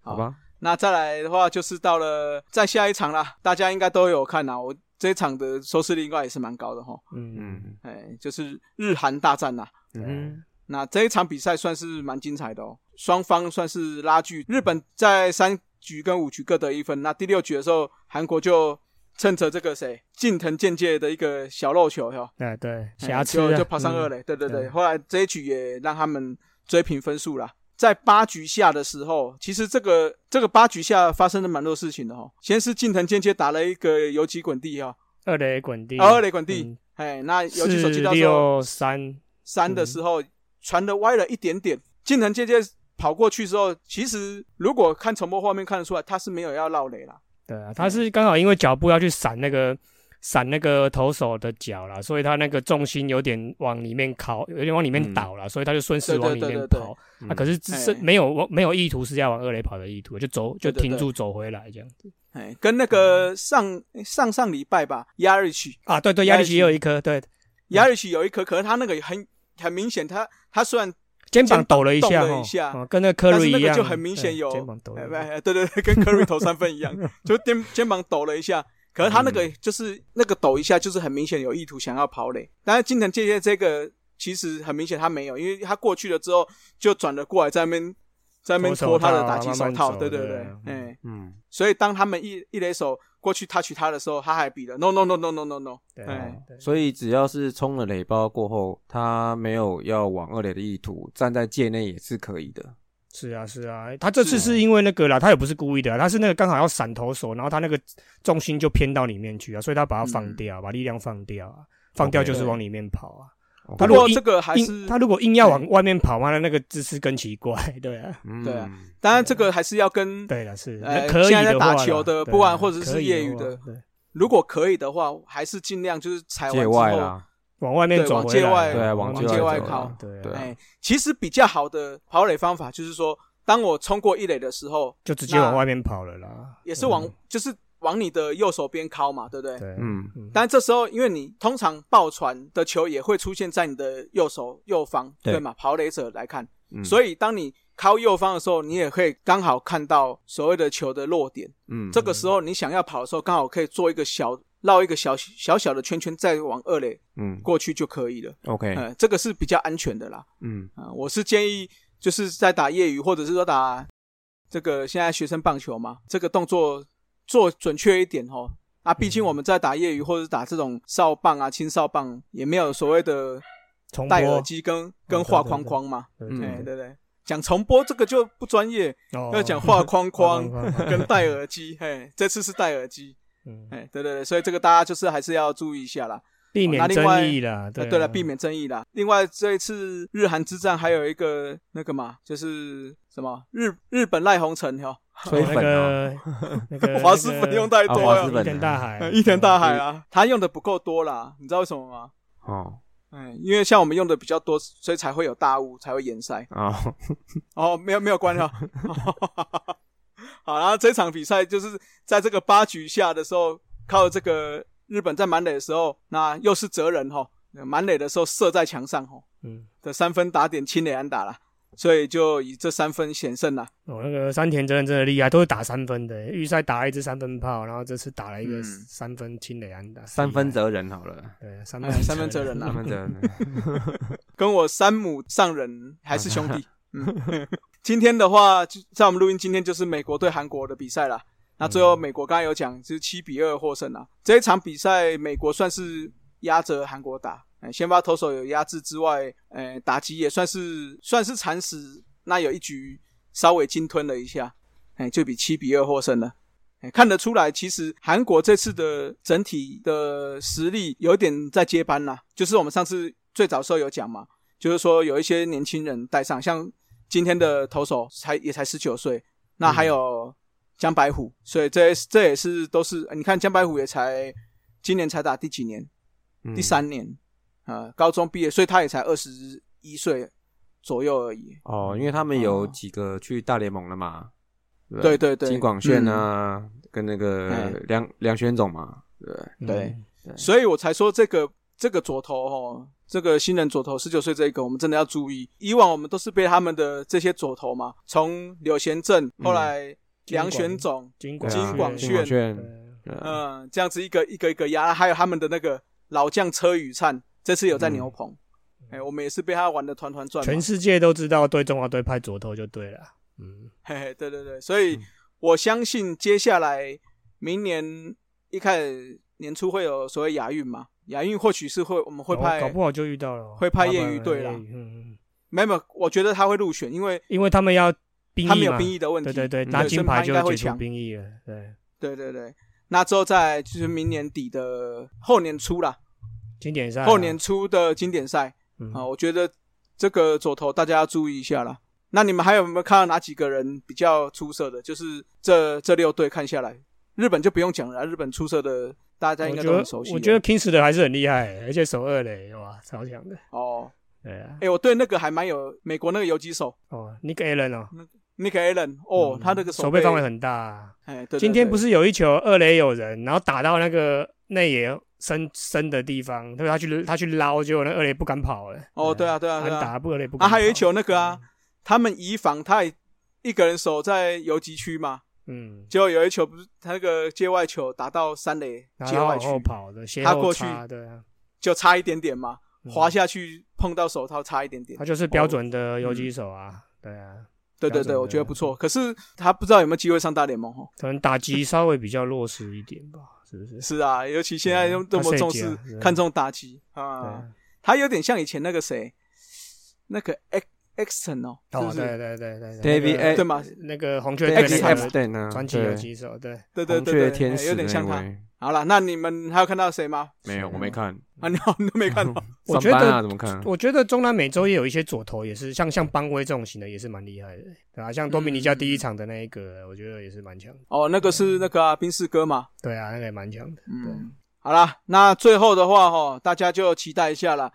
好吧，那再来的话，就是到了再下一场啦，大家应该都有看呐。我这一场的收视率应该也是蛮高的哈。嗯，嗯哎，就是日韩大战呐。嗯那这一场比赛算是蛮精彩的哦，双方算是拉锯。日本在三局跟五局各得一分，那第六局的时候，韩国就趁着这个谁近藤健介的一个小漏球哈，哎对，哎瑕疵啊就就跑上二嗯垒，对对对。对后来这一局也让他们追平分数啦。在八局下的时候，其实这个这个八局下发生了蛮多事情的哈。先是近藤健介打了一个游击滚地哈，二垒滚地，啊二垒滚地嗯，哎，那游击手四接到六三，三的时候传的歪了一点点，近藤健介跑过去之后，其实如果看重播画面看得出来，他是没有要绕垒啦。对啊，他是刚好因为脚步要去闪那个闪那个投手的脚啦，所以他那个重心有点往里面靠，有点往里面嗯。倒了，所以他就顺势往里面跑。嗯啊，可是只是哎。没有往没有意图是要往二垒跑的意图，就走就停住走回来这样子。哎，跟那个上上上礼拜吧，亚瑞奇啊，对对，亚瑞奇也有一颗，对，亚瑞奇有一颗，可是他那个很很明显，他他虽然肩膀抖了一下哈，了一下哦跟那个科瑞一样，那个就很明显有肩膀抖对对对，跟 Curry 投三分一样，就肩肩膀抖了一下。可是他那个就是那个抖一下，就是很明显有意图想要跑垒。但是金藤健介这个其实很明显他没有，因为他过去了之后就转了过来，在那边在那边脱他的打击手套，对对对哎，嗯。所以当他们一一垒手过去 touch 他的时候，他还比了。No no no no no no no，对。哎所以只要是冲了垒包过后，他没有要往二垒的意图，站在界内也是可以的。是啊是啊，他这次是是因为那个啦，他也不是故意的，他是那个刚好要闪投手，然后他那个重心就偏到里面去啊，所以他把它放嗯。掉，把力量放掉啊，放掉就是往里面跑啊。哦。他如果硬不过这个还是他如果硬要往外面跑嘛，那那个姿势更奇怪，对啊，嗯对啊当然这个还是要跟对了是，呃那可以现在打球的不管或者是业余的对，如果可以的话，还是尽量就是踩完之后，往外面走往走回来界外对啊往界外走靠对其实比较好的跑垒方法就是说，当我冲过一垒的时候，就直接往外面跑了啦，也是往嗯就是往你的右手边靠嘛，对不对？对，嗯嗯但这时候，因为你通常爆传的球也会出现在你的右手右方，对对嘛？跑垒者来看，嗯，所以当你靠右方的时候，你也可以刚好看到所谓的球的落点。嗯这个时候你想要跑的时候，刚好可以做一个小绕一个小小小的圈圈，再往二垒嗯过去就可以了。OK 呃，这个是比较安全的啦。嗯啊、我是建议就是在打业余或者是说打这个现在学生棒球嘛，这个动作做准确一点哦。啊，毕竟我们在打业余或者是打这种哨棒啊、轻哨棒，也没有所谓的重播戴耳机跟跟画框框嘛。对对对对，讲重播这个就不专业，哦要讲画框框 跟戴耳机。嘿，这次是戴耳机。嗯哎，对对对，所以这个大家就是还是要注意一下啦。避免争议啦，对啊对了，避免争议啦。另外，这一次日韩之战还有一个那个嘛，就是什么日日本赖鸿成哈，哦那吹粉啊，个 那个华师粉用太多了啊华师，伊藤大海，一田大海啊，他用的不够多啦，你知道为什么吗？哦。嗯，因为像我们用的比较多，所以才会有大雾，才会延赛。哦。哦，没有没有关系啊。好，然后这场比赛就是在这个八局下的时候，靠这个日本在满垒的时候，那又是哲人哈，满垒的时候射在墙上哈嗯，的三分打点清垒安打啦，所以就以这三分险胜了。哦，那个山田真人真的厉害，都是打三分的，预赛打了一支三分炮，然后这次打了一个嗯三分清垒安打，三分责人好了，对，三哎分三分责任啊三分责人，跟我山姆上人还是兄弟。嗯，今天的话，就在我们录音，今天就是美国对韩国的比赛了。那最后美国刚才有讲，就是七比二获胜啦。这一场比赛，美国算是压着韩国打，哎，先发投手有压制之外，呃，打击也算是算是蚕食。那有一局稍微鲸吞了一下，哎，就比七比二获胜了。哎，看得出来，其实韩国这次的整体的实力有点在接班啦。就是我们上次最早时候有讲嘛，就是说有一些年轻人带上，像今天的投手才也才十九岁，那还有江白虎，所以这这也是都是你看江白虎也才今年才打第几年？嗯第三年啊、高中毕业，所以他也才二十一岁左右而已。哦，因为他们有哦。几个去大联盟了嘛，对不对对对，金广炫啊，跟那个哎。梁梁轩总嘛，对不对，所以我才说这个这个左投哦，这个新人左投十九岁这一个，我们真的要注意。以往我们都是被他们的这些左投嘛，从柳贤镇，后来梁玄总，金广金广炫嗯，这样子一个一个一个压，还有他们的那个老将车宇灿，这次有在牛棚，哎、我们也是被他玩的团团转。全世界都知道对中华队派左投就对了。嗯，嘿嘿，对对对，所以我相信接下来明年一开始年初会有所谓亚运嘛，亚运或许是会我们会搞派搞不好就遇到了，会派业余队啦。业余嗯，嗯。没有没有，我觉得他会入选，因为因为他们要兵役他们有兵役的问题。对对对，嗯。拿金牌就解除兵役了。对，对对对，那之后在就是明年底的后年初啦，经典赛啊后年初的经典赛嗯啊，我觉得这个左投大家要注意一下啦。那你们还有没有看到哪几个人比较出色的？就是这这六队看下来，日本就不用讲了，日本出色的大家应该都很熟悉了。我觉得 Kings 的还是很厉害，而且守二垒哇，超强的。哦，对啊哎、，我对那个还蛮有美国那个游击手哦，Nick Allen 哦，Nick Allen，哦，嗯他那个手背背范围很大啊。哎，对对今天不是是有一球二垒有人，然后打到那个内野深深的地方，对，他去他去捞，结果那二垒不敢跑了。哦，对啊，对啊，安对啊，打不二垒不敢啊，还有一球那个啊，他们移防，他也一个人守在游击区嘛，嗯，结果有一球不是他那个界外球打到三垒界外区，后跑的，他过去对啊，就差一点点嘛，嗯。滑下去碰到手套差一点点。他。就是标准的游击手啊，对啊，对对对，我觉得不错。可是他不知道有没有机会上大联盟哦。可能打击稍微比较弱势一点吧，是不是？是啊，尤其现在又这么重视看重打击啊，啊他有点像以前那个谁，那个 X Xton 哦，对对对对 David 对嘛？那个红雀 X 那 F 个 Ten 啊，传奇游对。击手，对，对对红雀对对，哎天使有点像他。位好了，那你们还有看到谁吗？没有，我没看，啊，你 你都没看到？我觉得怎么看？我觉得中南美洲也有一些左投，也是像像邦威这种型的，也是蛮厉害的，对啊，像多米尼加第一场的那一个，我觉得也是蛮强，哦，那个是那个啊，宾士哥嘛。对啊，那个也蛮强的，嗯，好啦，那最后的话哈，大家就期待一下啦。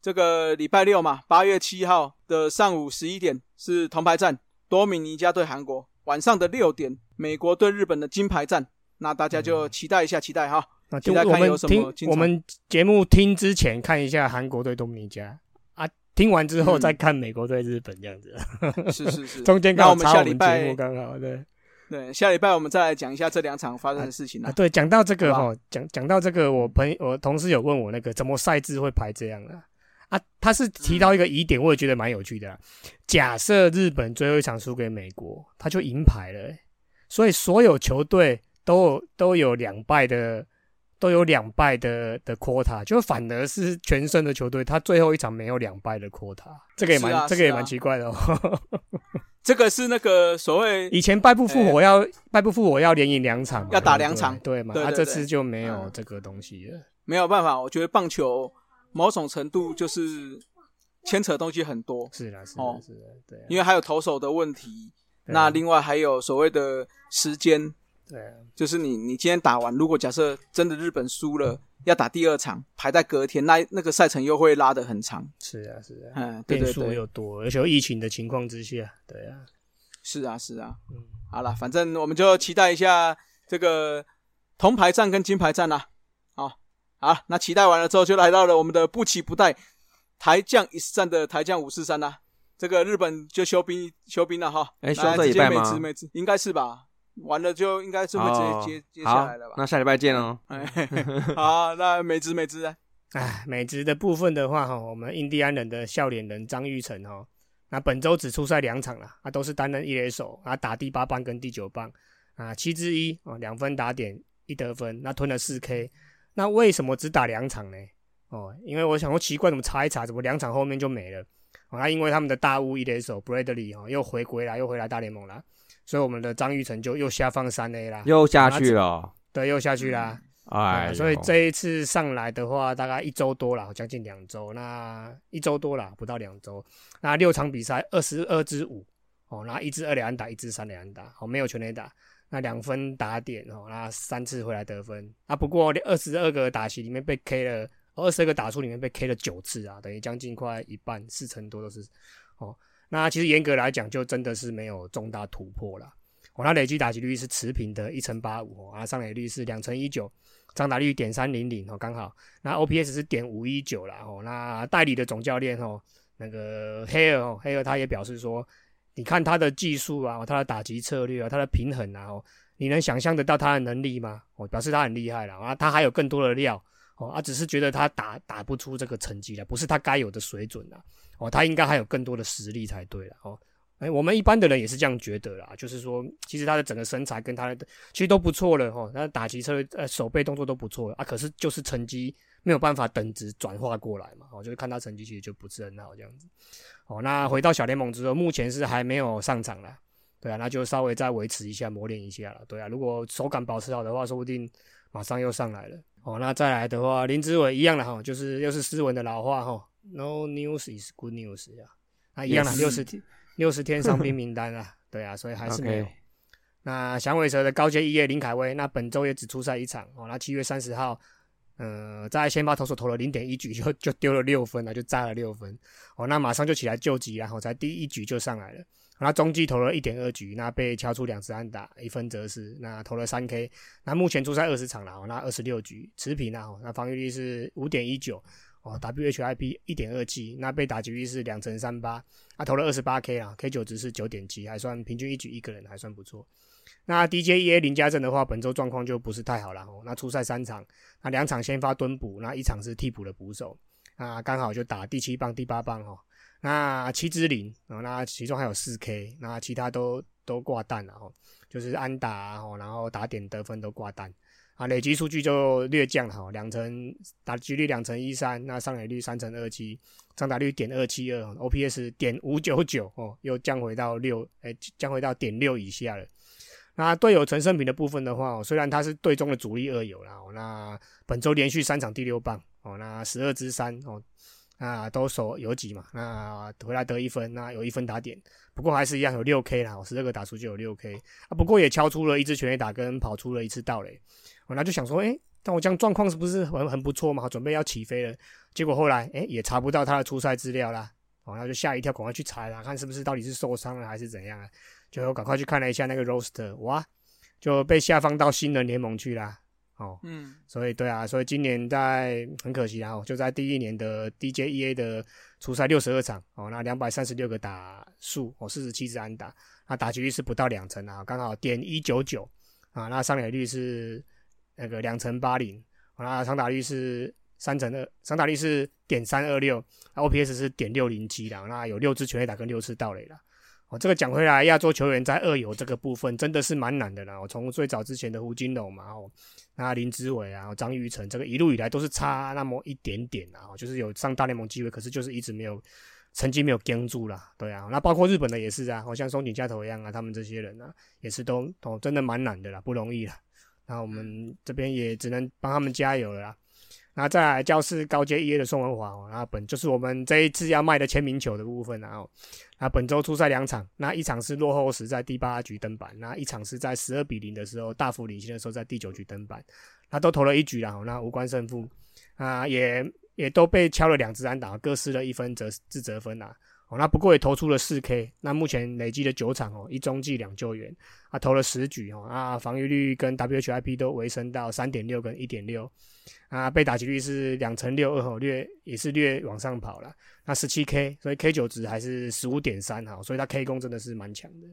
这个礼拜六嘛，八月七号的上午十一点是铜牌战，多米尼加对韩国；晚上的六点，美国对日本的金牌战。那大家就期待一下，期待哈。那我们听我们节目听之前看一下韩国对多米尼加。啊，听完之后嗯。再看美国对日本这样子，是是是，中间刚好插我们下礼拜节目刚好对。对下礼拜我们再来讲一下这两场发生的事情啊，啦。对，讲到这个好哈，讲讲到这个，我朋友我同事有问我那个怎么赛制会排这样啊？啊，他是提到一个疑点，我也觉得蛮有趣的啊、假设日本最后一场输给美国，他就银牌了欸、所以所有球队都有都有两败的，都有两败的的 quota，就反而是全胜的球队，他最后一场没有两败的 quota，这个也蛮、啊这个也蛮奇怪的哦。这个是那个所谓以前败不复活要、败不复活要连赢两场，要打两场对嘛？啊，对对对这次就没有嗯这个东西了。没有办法，我觉得棒球某种程度就是牵扯东西很多，是啦，是啦，哦是啦，对啊，因为还有投手的问题，啊那另外还有所谓的时间，对啊，就是你你今天打完，如果假设真的日本输了，要打第二场，排在隔天，那那个赛程又会拉得很长。是啊，是啊，嗯，对变数对对，又多，而且有疫情的情况之下，对啊，是啊是啊。嗯，好了，反正我们就期待一下这个铜牌战跟金牌战啦。好，好，那期待完了之后，就来到了我们的不期不待台将一战的台将五四三啦。这个日本就休兵休兵了哈，来哎休这直接礼拜吗应该是吧？完了就应该是会直哦接接接下好来了吧？那下礼拜见哦。哎，好，那美职美职啊，哎，美职的部分的话，哈，我们印第安人的笑脸人张玉成哈，那本周只出赛两场了，啊，都是担任一垒手，啊，打第八棒跟第九棒，啊，七之一啊，两分打点一得分，那吞了四 K，那为什么只打两场呢？哦，因为我想说奇怪，怎么查一查，怎么两场后面就没了？哦，那因为他们的大物一垒手 Bradley 哦又回归了，又回来大联盟了，所以我们的张玉成就又下放三 A 啦，又下去了，对，又下去啦。哎所以这一次上来的话，大概一周多了，将近两周。那一周多了，不到两周。那六场比赛，二十二支五哦，那一支二垒安打，一支三垒安打，哦，没有全垒打。那两分打点哦，那三次回来得分。啊，不过二十二个打席里面被 K 了，二十二个打出里面被 K 了九次啊，等于将近快一半，四成多都是哦。那其实严格来讲，就真的是没有重大突破了。哦，那累计打击率是持平的，一乘八五，啊，上垒率是两成一九。张打率点三零零哦，刚好。那 OPS 是点五一九啦哦。那代理的总教练哦，那个黑尔哦，黑尔他也表示说，你看他的技术啊，他的打击策略啊，他的平衡啊，哦，你能想象得到他的能力吗？哦，表示他很厉害了啊，他还有更多的料哦，啊，只是觉得他打打不出这个成绩了，不是他该有的水准了哦，他应该还有更多的实力才对了哦。哎，我们一般的人也是这样觉得啦，就是说，其实他的整个身材跟他的其实都不错了哈，他打击策略、呃手背动作都不错啊，可是就是成绩没有办法等值转化过来嘛，哦，就是看他成绩其实就不是很好这样子。哦，那回到小联盟之后，目前是还没有上场了，对啊，那就稍微再维持一下，磨练一下了，对啊，如果手感保持好的话，说不定马上又上来了。哦，那再来的话，林志伟一样的哈，就是又是斯文的老话哈，No news is good news 呀，啊一样的六十天。六十天 伤兵名单啊，对啊，所以还是没有。那响尾蛇的高阶一叶林凯威，那本周也只出赛一场哦。那七月三十号，呃，在先发投手投了零点一局就就丢了六分了，就炸了六分哦。那马上就起来救急，然后才第一局就上来了。那中继投了一点二局，那被敲出两次安打，一分则失。那投了三 K，那目前出赛二十场了哦，那二十六局持平啊，那防御率是五点一九。哦，WHIP 一点二七，那被打击率是两成三八，他投了二十八 K 啊，K 九值是九点七，还算平均一局一个人还算不错。那 DJEA 林家正的话，本周状况就不是太好了哦。那初赛三场，那两场先发蹲补，那一场是替补的捕手，那刚好就打第七棒、第八棒哦。那七支零啊，那其中还有四 K，那其他都都挂蛋了哦，就是安打哦，然后打点得分都挂蛋。啊，累积数据就略降了哈，两成打击率两成一三，那上垒率三成二七，张打率点二七二，OPS 点五九九哦，又降回到六，哎，降回到点六以下了。那队友陈胜平的部分的话，虽然他是队中的主力二友啦，那本周连续三场第六棒哦，那十二支三哦，那都守有几嘛，那回来得一分，那有一分打点，不过还是一样有六 K 啦，十二个打出就有六 K 啊，不过也敲出了一支全垒打跟跑出了一次盗垒。我那就想说，哎，但我这样状况是不是很很不错嘛？准备要起飞了，结果后来，哎，也查不到他的出赛资料啦。哦，那就吓一跳，赶快去查啦，看是不是到底是受伤了还是怎样啊？就赶快去看了一下那个 roster，哇，就被下放到新人联盟去啦。哦，嗯，所以对啊，所以今年在很可惜啊，就在第一年的 DJEA 的初赛六十二场，哦，那两百三十六个打数，哦，四十七支安打，那打击率是不到两成啊，刚好点一九九啊，那上垒率是。那个两成八零，那长打率是三成二，长打率是点三二六，OPS 是点六零七的，那有六支全垒打跟六次盗垒了。哦，这个讲回来，亚洲球员在二游这个部分真的是蛮难的啦。我从最早之前的胡金龙嘛，哦，那林志伟啊，张玉成，这个一路以来都是差那么一点点啊，就是有上大联盟机会，可是就是一直没有成绩没有跟住啦。对啊，那包括日本的也是啊，好像松井加头一样啊，他们这些人啊，也是都哦，真的蛮难的啦，不容易啦。那我们这边也只能帮他们加油了啦。那再来教室高阶一 A 的宋文华哦，那本就是我们这一次要卖的签名球的部分然后，那本周出赛两场，那一场是落后时在第八局登板，那一场是在十二比零的时候大幅领先的时候在第九局登板，那都投了一局了，那无关胜负啊，也也都被敲了两支安打，各失了一分则自责分啊。哦，那不过也投出了四 K，那目前累积的九场哦，一中计两救援，啊投了十局哦，啊防御率跟 WHIP 都回升到三点六跟一点六，啊被打击率是两成六二哦，略也是略往上跑了，那十七 K，所以 K 九值还是十五点三哈，所以他 K 攻真的是蛮强的。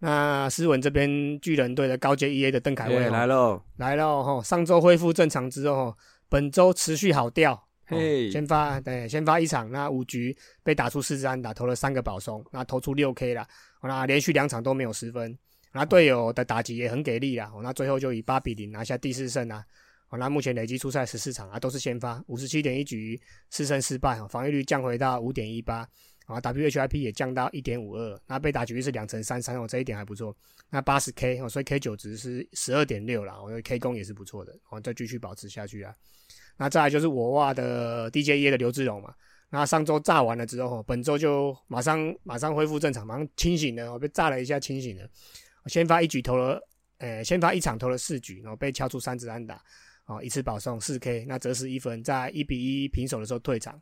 那斯文这边巨人队的高阶 EA 的邓凯威来喽，来喽哈，上周恢复正常之后，本周持续好调。嘿，先发对，先发一场，那五局被打出四支安打，投了三个保送，那投出六 K 了，那连续两场都没有失分，那队友的打击也很给力啦，那最后就以八比零拿下第四胜啊，哦，那目前累计出赛十四场啊，都是先发，五十七点一局四胜四败，哦，防御率降回到五点一八，啊，WHIP 也降到一点五二，那被打局率是两成三三哦，这一点还不错。那八十 K 哦，所以 K 九值是十二点六啦，我觉得 K 攻也是不错的，哦，再继续保持下去啊。那再来就是我哇的 DJE 的刘志荣嘛，那上周炸完了之后，本周就马上马上恢复正常，马上清醒了，我被炸了一下清醒了，先发一局投了，呃，先发一场投了四局，然后被敲出三支安打。哦，一次保送四 K，那折十一分，在一比一平手的时候退场。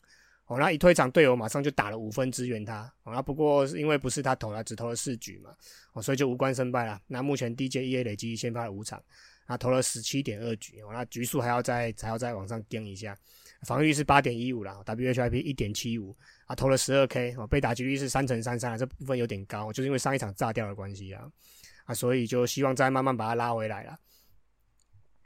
哦，那一退场，队友马上就打了五分支援他。哦，那不过因为不是他投了，只投了四局嘛，哦，所以就无关胜败了。那目前 DJEA 累积先发了五场，啊投了十七点二局，哦，那局数还要再还要再往上盯一下。防御是八点一五啦，WHIP 一点七五，啊，投了十二 K，哦，被打击率是三乘三三，这部分有点高，就是因为上一场炸掉的关系啊，啊，所以就希望再慢慢把它拉回来了。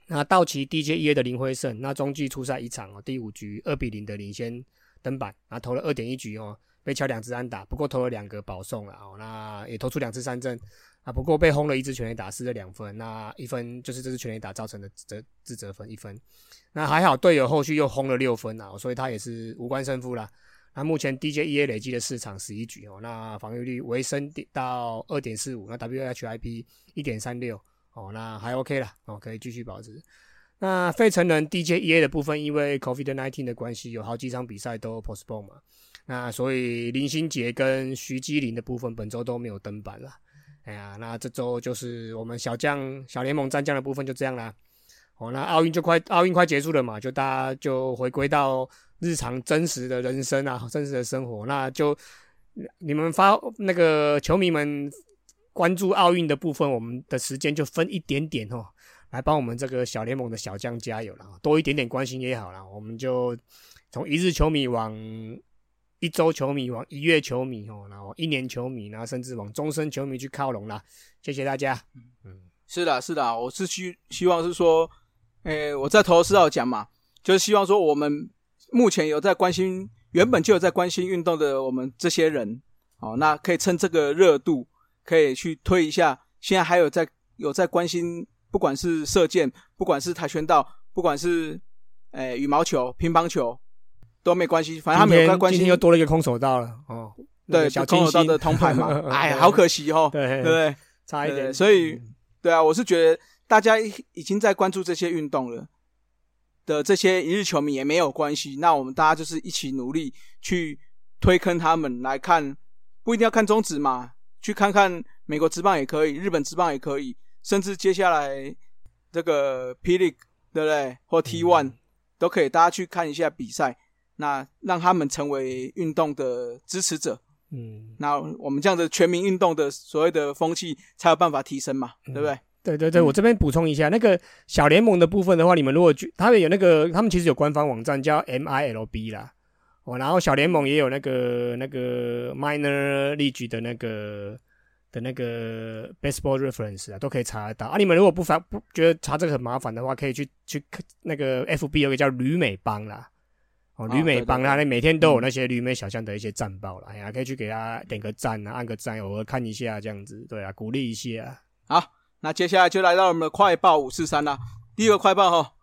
那道奇 DJEA 的林辉胜，那中继出赛一场哦，第五局二比零的领先登板，那投了二点一局哦，被敲两支安打，不过投了两个保送了哦，那也投出两次三振啊，不过被轰了一支全垒打，失了两分，那一分就是这支全垒打造成的责自责分一分，那还好队友后续又轰了六分啊，所以他也是无关胜负啦。那目前 DJEA 累计的四场十一局哦，那防御率微升到二点四五，那 WHIP 一点三六。哦，那还 OK 了，哦，可以继续保持。那费城人 DJEA 的部分，因为 COVID-19 的关系，有好几场比赛都 postpone 嘛，那所以林心杰跟徐基林的部分本周都没有登板了。哎呀，那这周就是我们小将小联盟战将的部分就这样啦。哦，那奥运就快奥运快结束了嘛，就大家就回归到日常真实的人生啊，真实的生活。那就你们发那个球迷们。关注奥运的部分，我们的时间就分一点点哦，来帮我们这个小联盟的小将加油了，多一点点关心也好了。我们就从一日球迷往一周球迷，往一月球迷哦，然后一年球迷，然后甚至往终身球迷去靠拢啦。谢谢大家。嗯，是的，是的，我是希希望是说，诶，我在头四号讲嘛，就是希望说我们目前有在关心，原本就有在关心运动的我们这些人，哦，那可以趁这个热度。可以去推一下，现在还有在有在关心，不管是射箭，不管是跆拳道，不管是诶羽毛球、乒乓球，都没关系，反正他没有在关系。今天又多了一个空手道了哦，对，小空手道的铜牌嘛，哎，好可惜哦，对对对？差一点。所以，对啊，我是觉得大家已经在关注这些运动了的这些一日球迷也没有关系，那我们大家就是一起努力去推坑他们来看，不一定要看中指嘛。去看看美国职棒也可以，日本职棒也可以，甚至接下来这个霹雳，对不对？或 T One 都可以，大家去看一下比赛，那让他们成为运动的支持者。嗯，那我们这样的全民运动的所谓的风气才有办法提升嘛，对不对？对对对，我这边补充一下，那个小联盟的部分的话，你们如果去，他们有那个，他们其实有官方网站叫 MILB 啦。哦，然后小联盟也有那个那个 minor league 的那个的那个 baseball reference 啊，都可以查得到啊。你们如果不烦不觉得查这个很麻烦的话，可以去去那个 FB 有个叫旅美帮啦。哦，旅美帮他那每天都有那些旅美小象的一些战报了，哎呀，可以去给他点个赞啊，按个赞，偶尔看一下这样子，对啊，鼓励一下。好，那接下来就来到我们的快报五四三啦。第一个快报哈，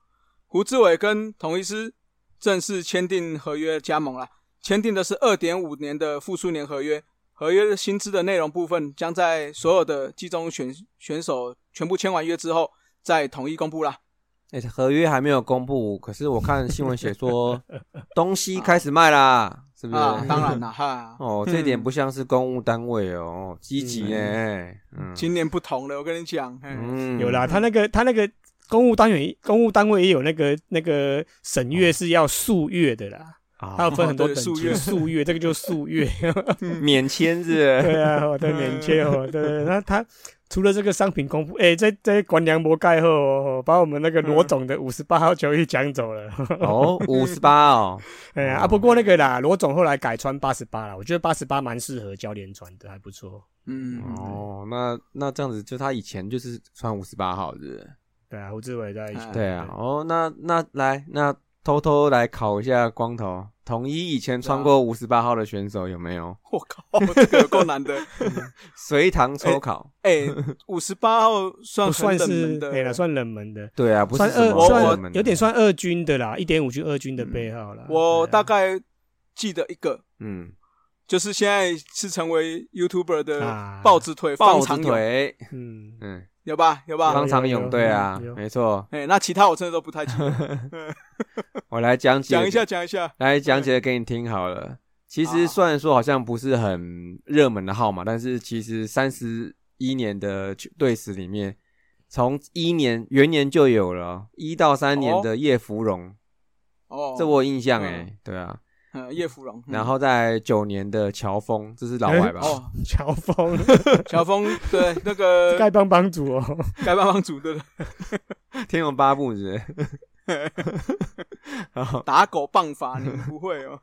胡志伟跟统一师。正式签订合约加盟了，签订的是二点五年的复数年合约，合约薪资的内容部分将在所有的季中选选手全部签完约之后再统一公布啦。哎，合约还没有公布，可是我看新闻写说 东西开始卖啦，是不是？当然了哈。哦，这点不像是公务单位哦，积极呢。嗯，今年不同了，我跟你讲。嗯，有啦，他那个他那个。公务单位，公务单位也有那个那个审阅是要数月的啦，它有分很多等级，数月这个就数月，免签是？对啊，我的免签哦，对，那他除了这个商品公布，哎，在在关梁博盖后，把我们那个罗总的五十八号球衣抢走了。哦，五十八哦，哎呀，啊，不过那个啦，罗总后来改穿八十八了，我觉得八十八蛮适合教练穿的，还不错。嗯，哦，那那这样子，就他以前就是穿五十八号的。对啊，胡志伟在一起。对啊，哦，那那来，那偷偷来考一下光头，统一以前穿过五十八号的选手有没有？我靠，这个有够难的。随堂抽考，哎，五十八号算不算是门的对了，算冷门的，对啊，不是算二算有点算二军的啦，一点五军二军的背号啦。我大概记得一个，嗯，就是现在是成为 YouTuber 的啊。豹子腿豹长，腿，嗯，嗯，有吧？有吧？方长勇，对啊没错。哎，那其他我真的都不太清楚，我来讲解讲一下，讲一下。来讲解给你听好了。其实好虽然说好像不是很热门的号码，但是其实三十一年的队史里面，从一年元年就有了，一到三年的叶芙蓉，哦，这我有印象哎，对啊。嗯叶芙蓉，嗯然后在九年的乔峰，这是老外吧？哦，乔峰 乔峰对那个 丐帮帮主哦，丐帮帮主对不对？天龙八部是不是然后，打狗棒法你们不会哦。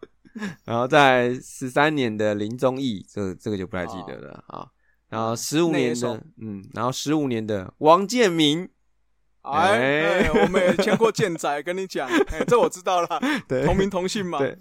然后在十三年的林宗义，这个这个就不太记得了啊。然后十五年的，嗯，然后十五年的王建民，哎哎哎，我们也签过建仔，跟你讲，哎，这我知道了，对。同名同姓嘛。对。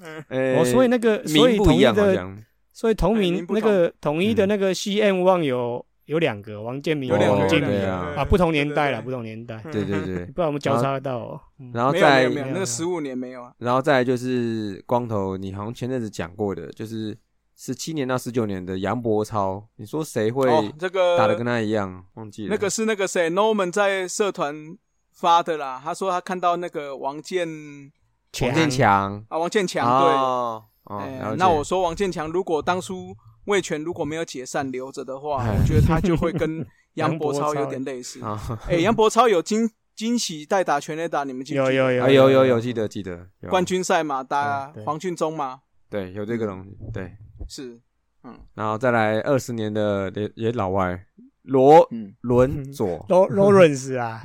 哦，所以那个所以名不一统一的，样。所以同哎名那个统一的嗯。那个 CM 望有有两个王建民、有两个王建民。有两个。啊。啊，不同年代了，不同年代，对对对，不然我们交叉得到哦。然后再没有没有，那个十五年没有啊。然后再就是光头，你好像前阵子讲过的，就是十七年到十九年的杨博超，你说谁会哦，这个打的跟他一样？忘记了那个是那个谁，Norman 在社团发的啦。他说他看到那个王建王建强，啊，王建强对。哎那我说王建强如果当初魏权如果没有解散留着的话，哎 我觉得他就会跟杨杨博超有点类似。啊，哎，杨博超有惊惊喜代打全垒打，你们记得？有有有啊有有有记得记得冠军赛嘛，打黄俊忠嘛，对有这个东西对，是，嗯。然后再来二十年的也也老外罗嗯，伦佐，Lo- Lawrence 啊。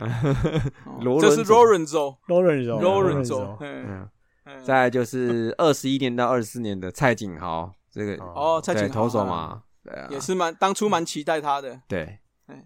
哦 罗这是伦佐。Lawrence，Lawrence Lawrence，Lawrence 嗯，嗯，嗯。再来就是二十一年到二十四年的蔡景豪，这个哦，蔡景豪。投手，嘛，对啊，也是蛮当初蛮期待他的，对。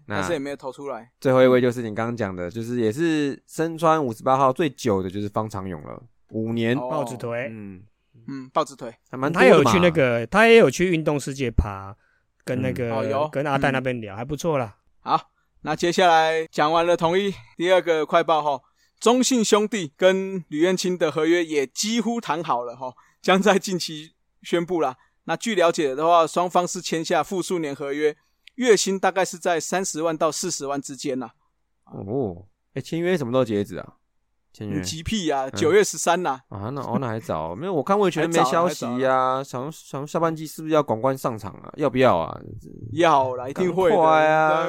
但是也没有投出来。最后一位就是你刚刚讲的，就是也是身穿五十八号最久的，就是方长勇了，五年，哦。豹子腿，嗯，嗯，豹子腿，还蛮他有去那个，他也有去运动世界爬，跟那嗯哦有个跟阿戴嗯那边聊，还不错啦。好，那接下来讲完了同一，第二个快报哈，中信兄弟跟吕彦青的合约也几乎谈好了哈，将在近期宣布啦。那据了解的话，双方是签下复数年合约，月薪大概是在三十万到四十万之间呐。哦，哎，签约什么时候截止啊？签约你急屁呀，九月十三呐，啊，那哦那还早，没有，我看魏权没消息呀，想想下半季是不是要广冠上场啊？要不要啊？要啦，一定会的。赶快啊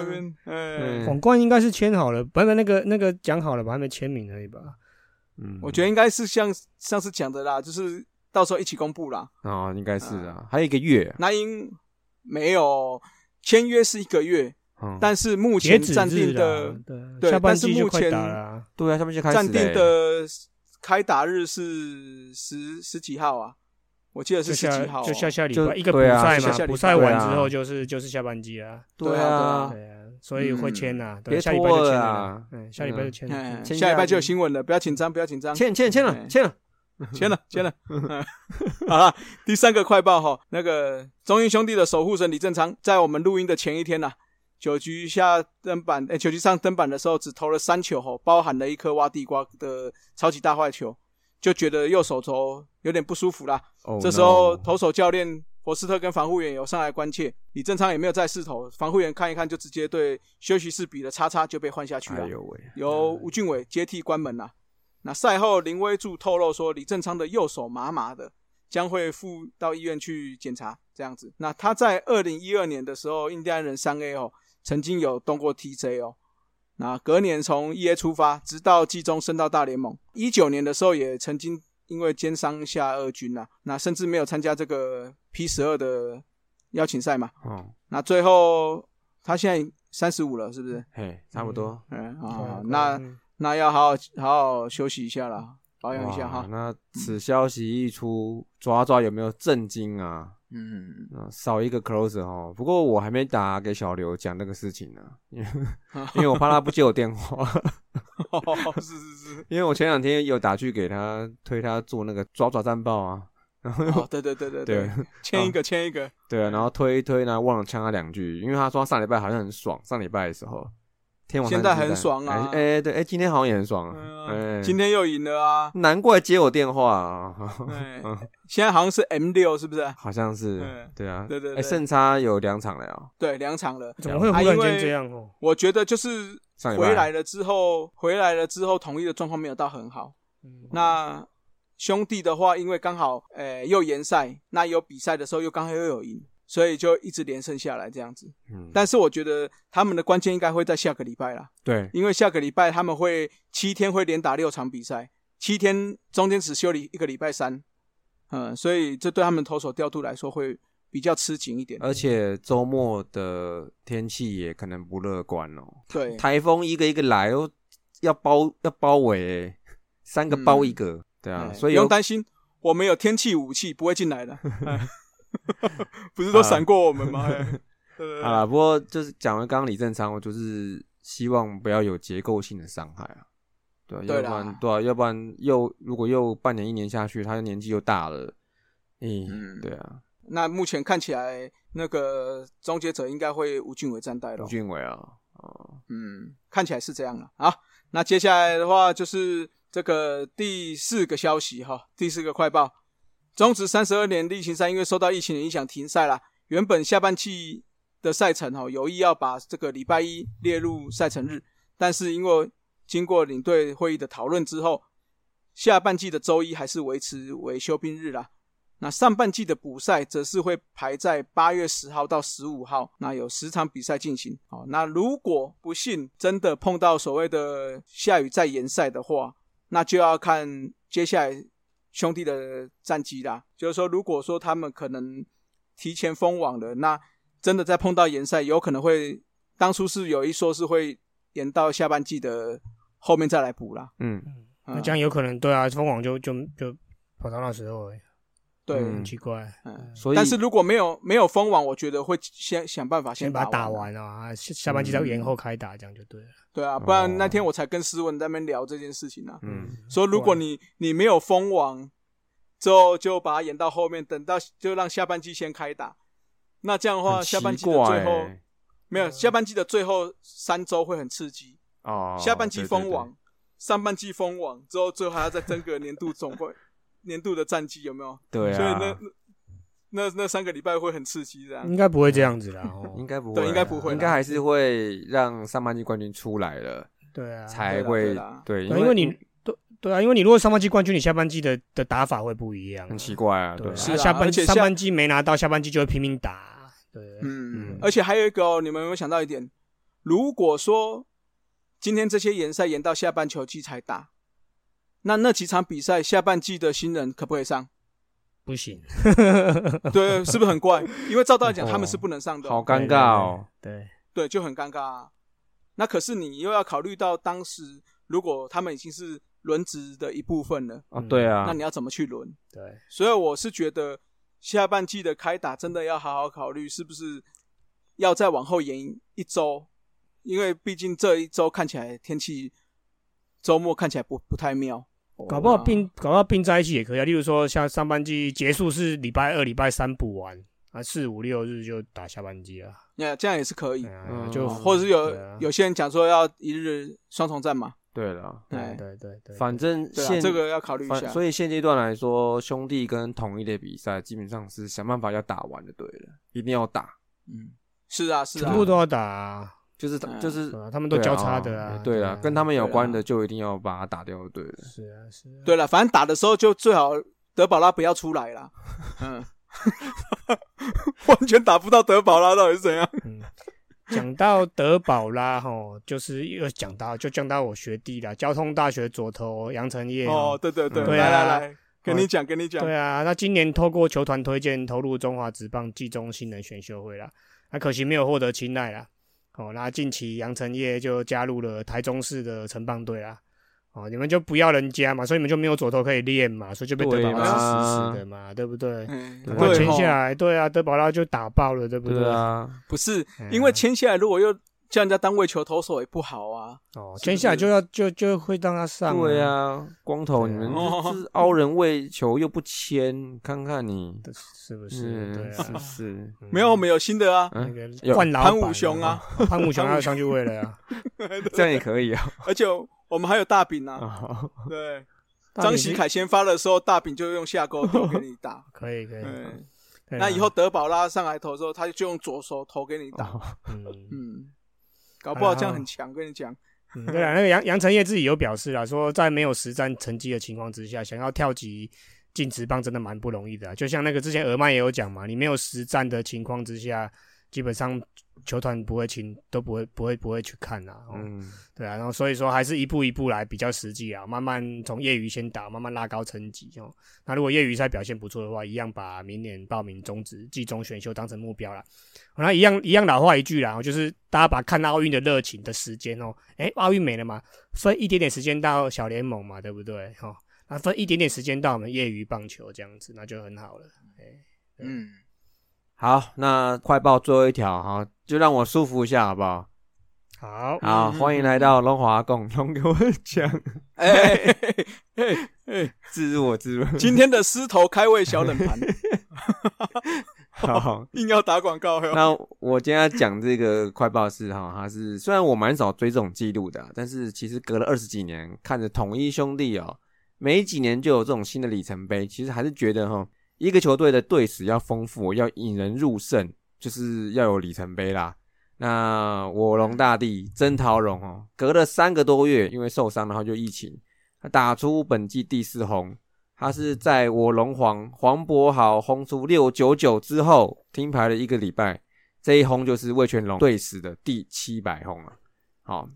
广冠应该是签好了，不不，那个那个讲好了吧，还没签名而已吧？嗯，我觉得应该是像上次讲的啦，就是到时候一起公布啦。哦，应该是啊，还有一个月，那英没有签约是一个月，嗯，但是目前暂定的，对，下半但是季就快目前打了啊。对啊，下面就开始暂定的开打日是十十几号啊？我记得是十几号哦，就下下礼拜一个补赛下下礼拜。嘛，补赛完之后就是就是下半季啦。对啊。啊，对啊，所以会签呐，对别下礼拜就拖了签了下礼拜就签了。嗯，签下礼拜就有新闻了，不要紧张，不要紧张，签签签了哎。签了，签了，签了。嗯好了，第三个快报哈，那个中英兄弟的守护神李正昌，在我们录音的前一天呐、九局下登板，诶、九局上登板的时候只投了三球吼，包含了一颗挖地瓜的超级大坏球，就觉得右手肘有点不舒服啦。哦这时候投手教练博斯特跟防护员有上来关切，李正昌也没有再试投，防护员看一看就直接对休息室比了叉叉就被换下去了哎。由吴俊伟接替关门啦、那赛后林威柱透露说，李正昌的右手麻麻的，将会赴到医院去检查。这样子，那他在二零一二年的时候，印第安人三 A 哦，曾经有动过 TJ 哦。那隔年从 EA 出发，直到季中升到大联盟。一九年的时候，也曾经因为肩伤下二军呐、那甚至没有参加这个 P 十二的邀请赛嘛。哦，那最后他现在三十五了，是不是？嘿，差不多，嗯对啊啊，那嗯那要好好好好休息一下啦，保养一下哈。那此消息一出，抓抓有没有震惊啊？嗯，啊，少一个 closer 哦。不过我还没打给小刘讲那个事情呢，因为 因为我怕他不接我电话，是是是，因为我前两天有打去给他推他做那个抓抓战报啊，哦，对对对对对签一个签一个，对啊，然后推一推呢，忘了呛他两句，因为他说他上礼拜好像很爽，上礼拜的时候，天王现在很爽啊。哎、哎对，哎、今天好像也很爽啊，嗯哎、啊今天又赢了啊，难怪接我电话啊，哎，现在好像是 M 六是不是？好像是。嗯，对啊，哎、对对。对胜差有两场了啊，对，两场了。怎么会忽然间这样哦？我觉得就是回来了之后，回来了之后，统一的状况没有到很好。嗯。那兄弟的话，因为刚好呃又延赛，那有比赛的时候又刚好又有赢，所以就一直连胜下来这样子。嗯，但是我觉得他们的关键应该会在下个礼拜啦，对，因为下个礼拜他们会七天会连打六场比赛，七天中间只休礼一个礼拜三，嗯，所以这对他们投手调度来说会比较吃紧一点。而且周末的天气也可能不乐观哦，对，台风一个一个来哦，要包要包围、哎三个包一个，对啊，哎所以不用担心，我们有天气武器不会进来的，哎 不是都闪过我们吗？哎对好啦，不过就是讲完刚刚李正昌，我就是希望不要有结构性的伤害啊，对要不然对啊，要不然又如果又半年一年下去，他的年纪又大了，诶、嗯。对啊，那目前看起来，那个终结者应该会吴俊伟站代了吴。俊伟啊，哦，嗯，看起来是这样了。好，那接下来的话就是这个第四个消息哈，第四个快报，中职三十二年例行赛因为受到疫情的影响停赛啦。原本下半季的赛程哦，有意要把这个礼拜一列入赛程日，但是因为经过领队会议的讨论之后，下半季的周一还是维持为休兵日啦。那上半季的补赛则是会排在八月十号到十五号，那有十场比赛进行。好，那如果不幸真的碰到所谓的下雨再延赛的话，那就要看接下来兄弟的战绩啦。就是说，如果说他们可能提前封网了，那真的再碰到延赛，有可能会当初是有一说是会延到下半季的后面再来补啦。嗯，那这样有可能对啊，封网就就就跑到那时候而已，对，嗯很奇怪。嗯，所以但是如果没有没有封网，我觉得会先想办法先把它打打完啊，下下半季再延后开打，这样就对了。对啊，不然哦那天我才跟思文在那边聊这件事情呢，嗯，说如果你你没有封网之后，就把它延到后面，等到就让下半季先开打。那这样的话，下半季的最后欸没有，下半季的最后三周会很刺激。哦，下半季封网，，上半季封网之后，最后还要再争个年度总冠年度的战绩，有没有？对对啊，所以那那那三个礼拜会很刺激，这样。应该不会这样子啦。哦应该不会应该不会应该还是会让上半季冠军出来了，对啊，才会对因为你对对啊，因为你如果上半季冠军，你下半季的的打法会不一样啊。很奇怪啊，对是啊下半下上半季没拿到，下半季就会拼命打。对，嗯嗯，而且还有一个哦，你们有没有想到一点？如果说今天这些延赛延到下半球季才打，那那几场比赛下半季的新人可不可以上？不行，对，是不是很怪？因为照道理讲哦他们是不能上的哦、好尴尬哦，对。对，就很尴尬啊。那可是你又要考虑到当时如果他们已经是轮值的一部分了，对啊那，你要怎么去轮？对对，所以我是觉得下半季的开打真的要好好考虑，是不是要再往后延一周？因为毕竟这一周看起来天气周末看起来不不太妙，搞不好并搞不好并在一起也可以啊。例如说，像上班季结束是礼拜二、礼拜三补完，啊，四五六日就打下班季啊。那这样也是可以。就哦或者是有、啊有些人讲说要一日双重战嘛，对了，对哎对对对，反正这个要考虑一下。所以现阶段来说，兄弟跟统一的比赛基本上是想办法要打完就对了，一定要打，嗯，是啊是啊全部，都要打啊，就是嗯就是对啊他们都交叉的啊。对啊，跟他们有关的就一定要把它打掉对了。是啊是啊。对了，反正打的时候就最好德保拉不要出来啦。嗯，完全打不到德保拉到底是怎样？嗯，讲到德保拉吼，就是又讲到就讲到我学弟啦，交通大学左投杨成业哦，对对对，嗯对啊来来来，跟你讲跟你讲，对啊，那今年透过球团推荐投入中华职棒季中新人选秀会啦，那可惜没有获得青睐啦。哦，那近期杨成业就加入了台中市的城棒队啦。哦，你们就不要人家嘛，所以你们就没有左投可以练嘛，所以就被德保拉死死的嘛，对不对？对吼签下来，对啊，德保拉就打爆了，对不对？对啊，不是嗯因为签下来，如果又叫人家当位球投手也不好啊。哦，是签下来就要就就会让他上、对，啊，光头，你们哦。这是凹人喂球又不签，看看你，是不是？嗯，对啊。是不，是？嗯。没有，我们有新的啊，那嗯，个有。潘冠老板武雄啊，哦，潘武雄要上去喂了啊。这样也可以啊。而且我们还有大饼啊。哦。对，张喜凯先发的时候，大饼就用下勾投给你打。可 以可以。嗯，对啊。那以后德保拉上来投的时候，他就用左手投给你打。哦。嗯。嗯，搞不好这样很强，跟你讲。嗯，对啊，那个杨杨成业自己有表示啊，说在没有实战成绩的情况之下，想要跳级进职棒真的蛮不容易的、啊。就像那个之前俄曼也有讲嘛，你没有实战的情况之下，基本上球团不会请，都不会不会不会去看啊。哦、嗯，对啊，然后所以说还是一步一步来比较实际啊，慢慢从业余先打，慢慢拉高层级哦。那如果业余赛表现不错的话，一样把明年报名中职季中选秀当成目标啦。好那一样一样老话一句啦，就是大家把看奥运的热情的时间哦，诶，奥运没了嘛，分一点点时间到小联盟嘛，对不对？哦，那分一点点时间到我们业余棒球这样子，那就很好了。诶，嗯，好，那快报最后一条哈，就让我舒服一下好不好？好，好，嗯欢迎来到龙华共龙给我讲，哎 哎哎哎，自入我自入，今天的狮头开胃小冷盘，好。硬要打广告。那我今天要讲这个快报是哈，它是虽然我蛮少追这种记录的啊，但是其实隔了二十几年，看着统一兄弟哦，每几年就有这种新的里程碑，其实还是觉得哈，一个球队的队史要丰富，要引人入胜，就是要有里程碑啦。那我龙大帝曾桃荣哦，隔了三个多月，因为受伤，然后就疫情，他打出本季第四轰。他是在我龙皇黄博豪轰出六九九之后停牌了一个礼拜，这一轰就是魏全龙队史的第七百轰了。好，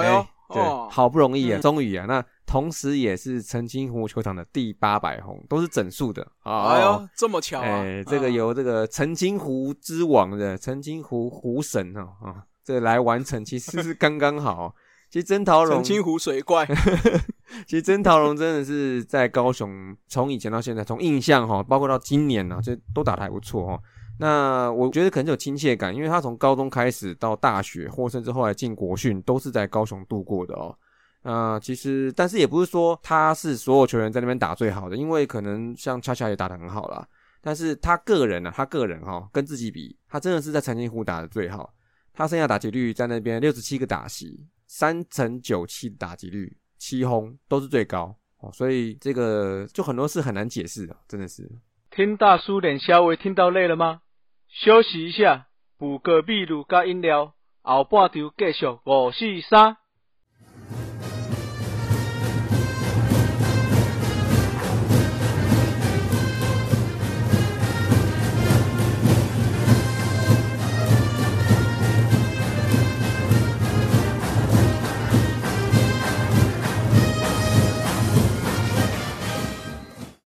哎呦，对，哦，好不容易啊，嗯终于啊，那同时也是澄清湖球场的第八百轰，都是整数的。哦哎呦，这么巧啊！哎，这个嗯由这个澄清湖之王的澄清湖湖神哦啊，这个来完成，其实是刚刚好。其实曾桃龙澄清湖水怪，其实曾桃龙真的是在高雄，从以前到现在，从印象哈，包括到今年呢、这都打得还不错哈。那我觉得可能有亲切感，因为他从高中开始到大学，或甚至后来进国训，都是在高雄度过的哦。那其实，但是也不是说他是所有球员在那边打最好的，因为可能像恰恰也打得很好啦。但是他个人呢、他个人哈、跟自己比，他真的是在澄清湖打的最好。他剩下打击率在那边六十七个打席，三成九七的打击率，七轰都是最高哦，所以这个就很多事很难解释的，真的是。听大叔脸稍微听到累了吗？休息一下，补个秘鲁加饮料，后半场继续五四三。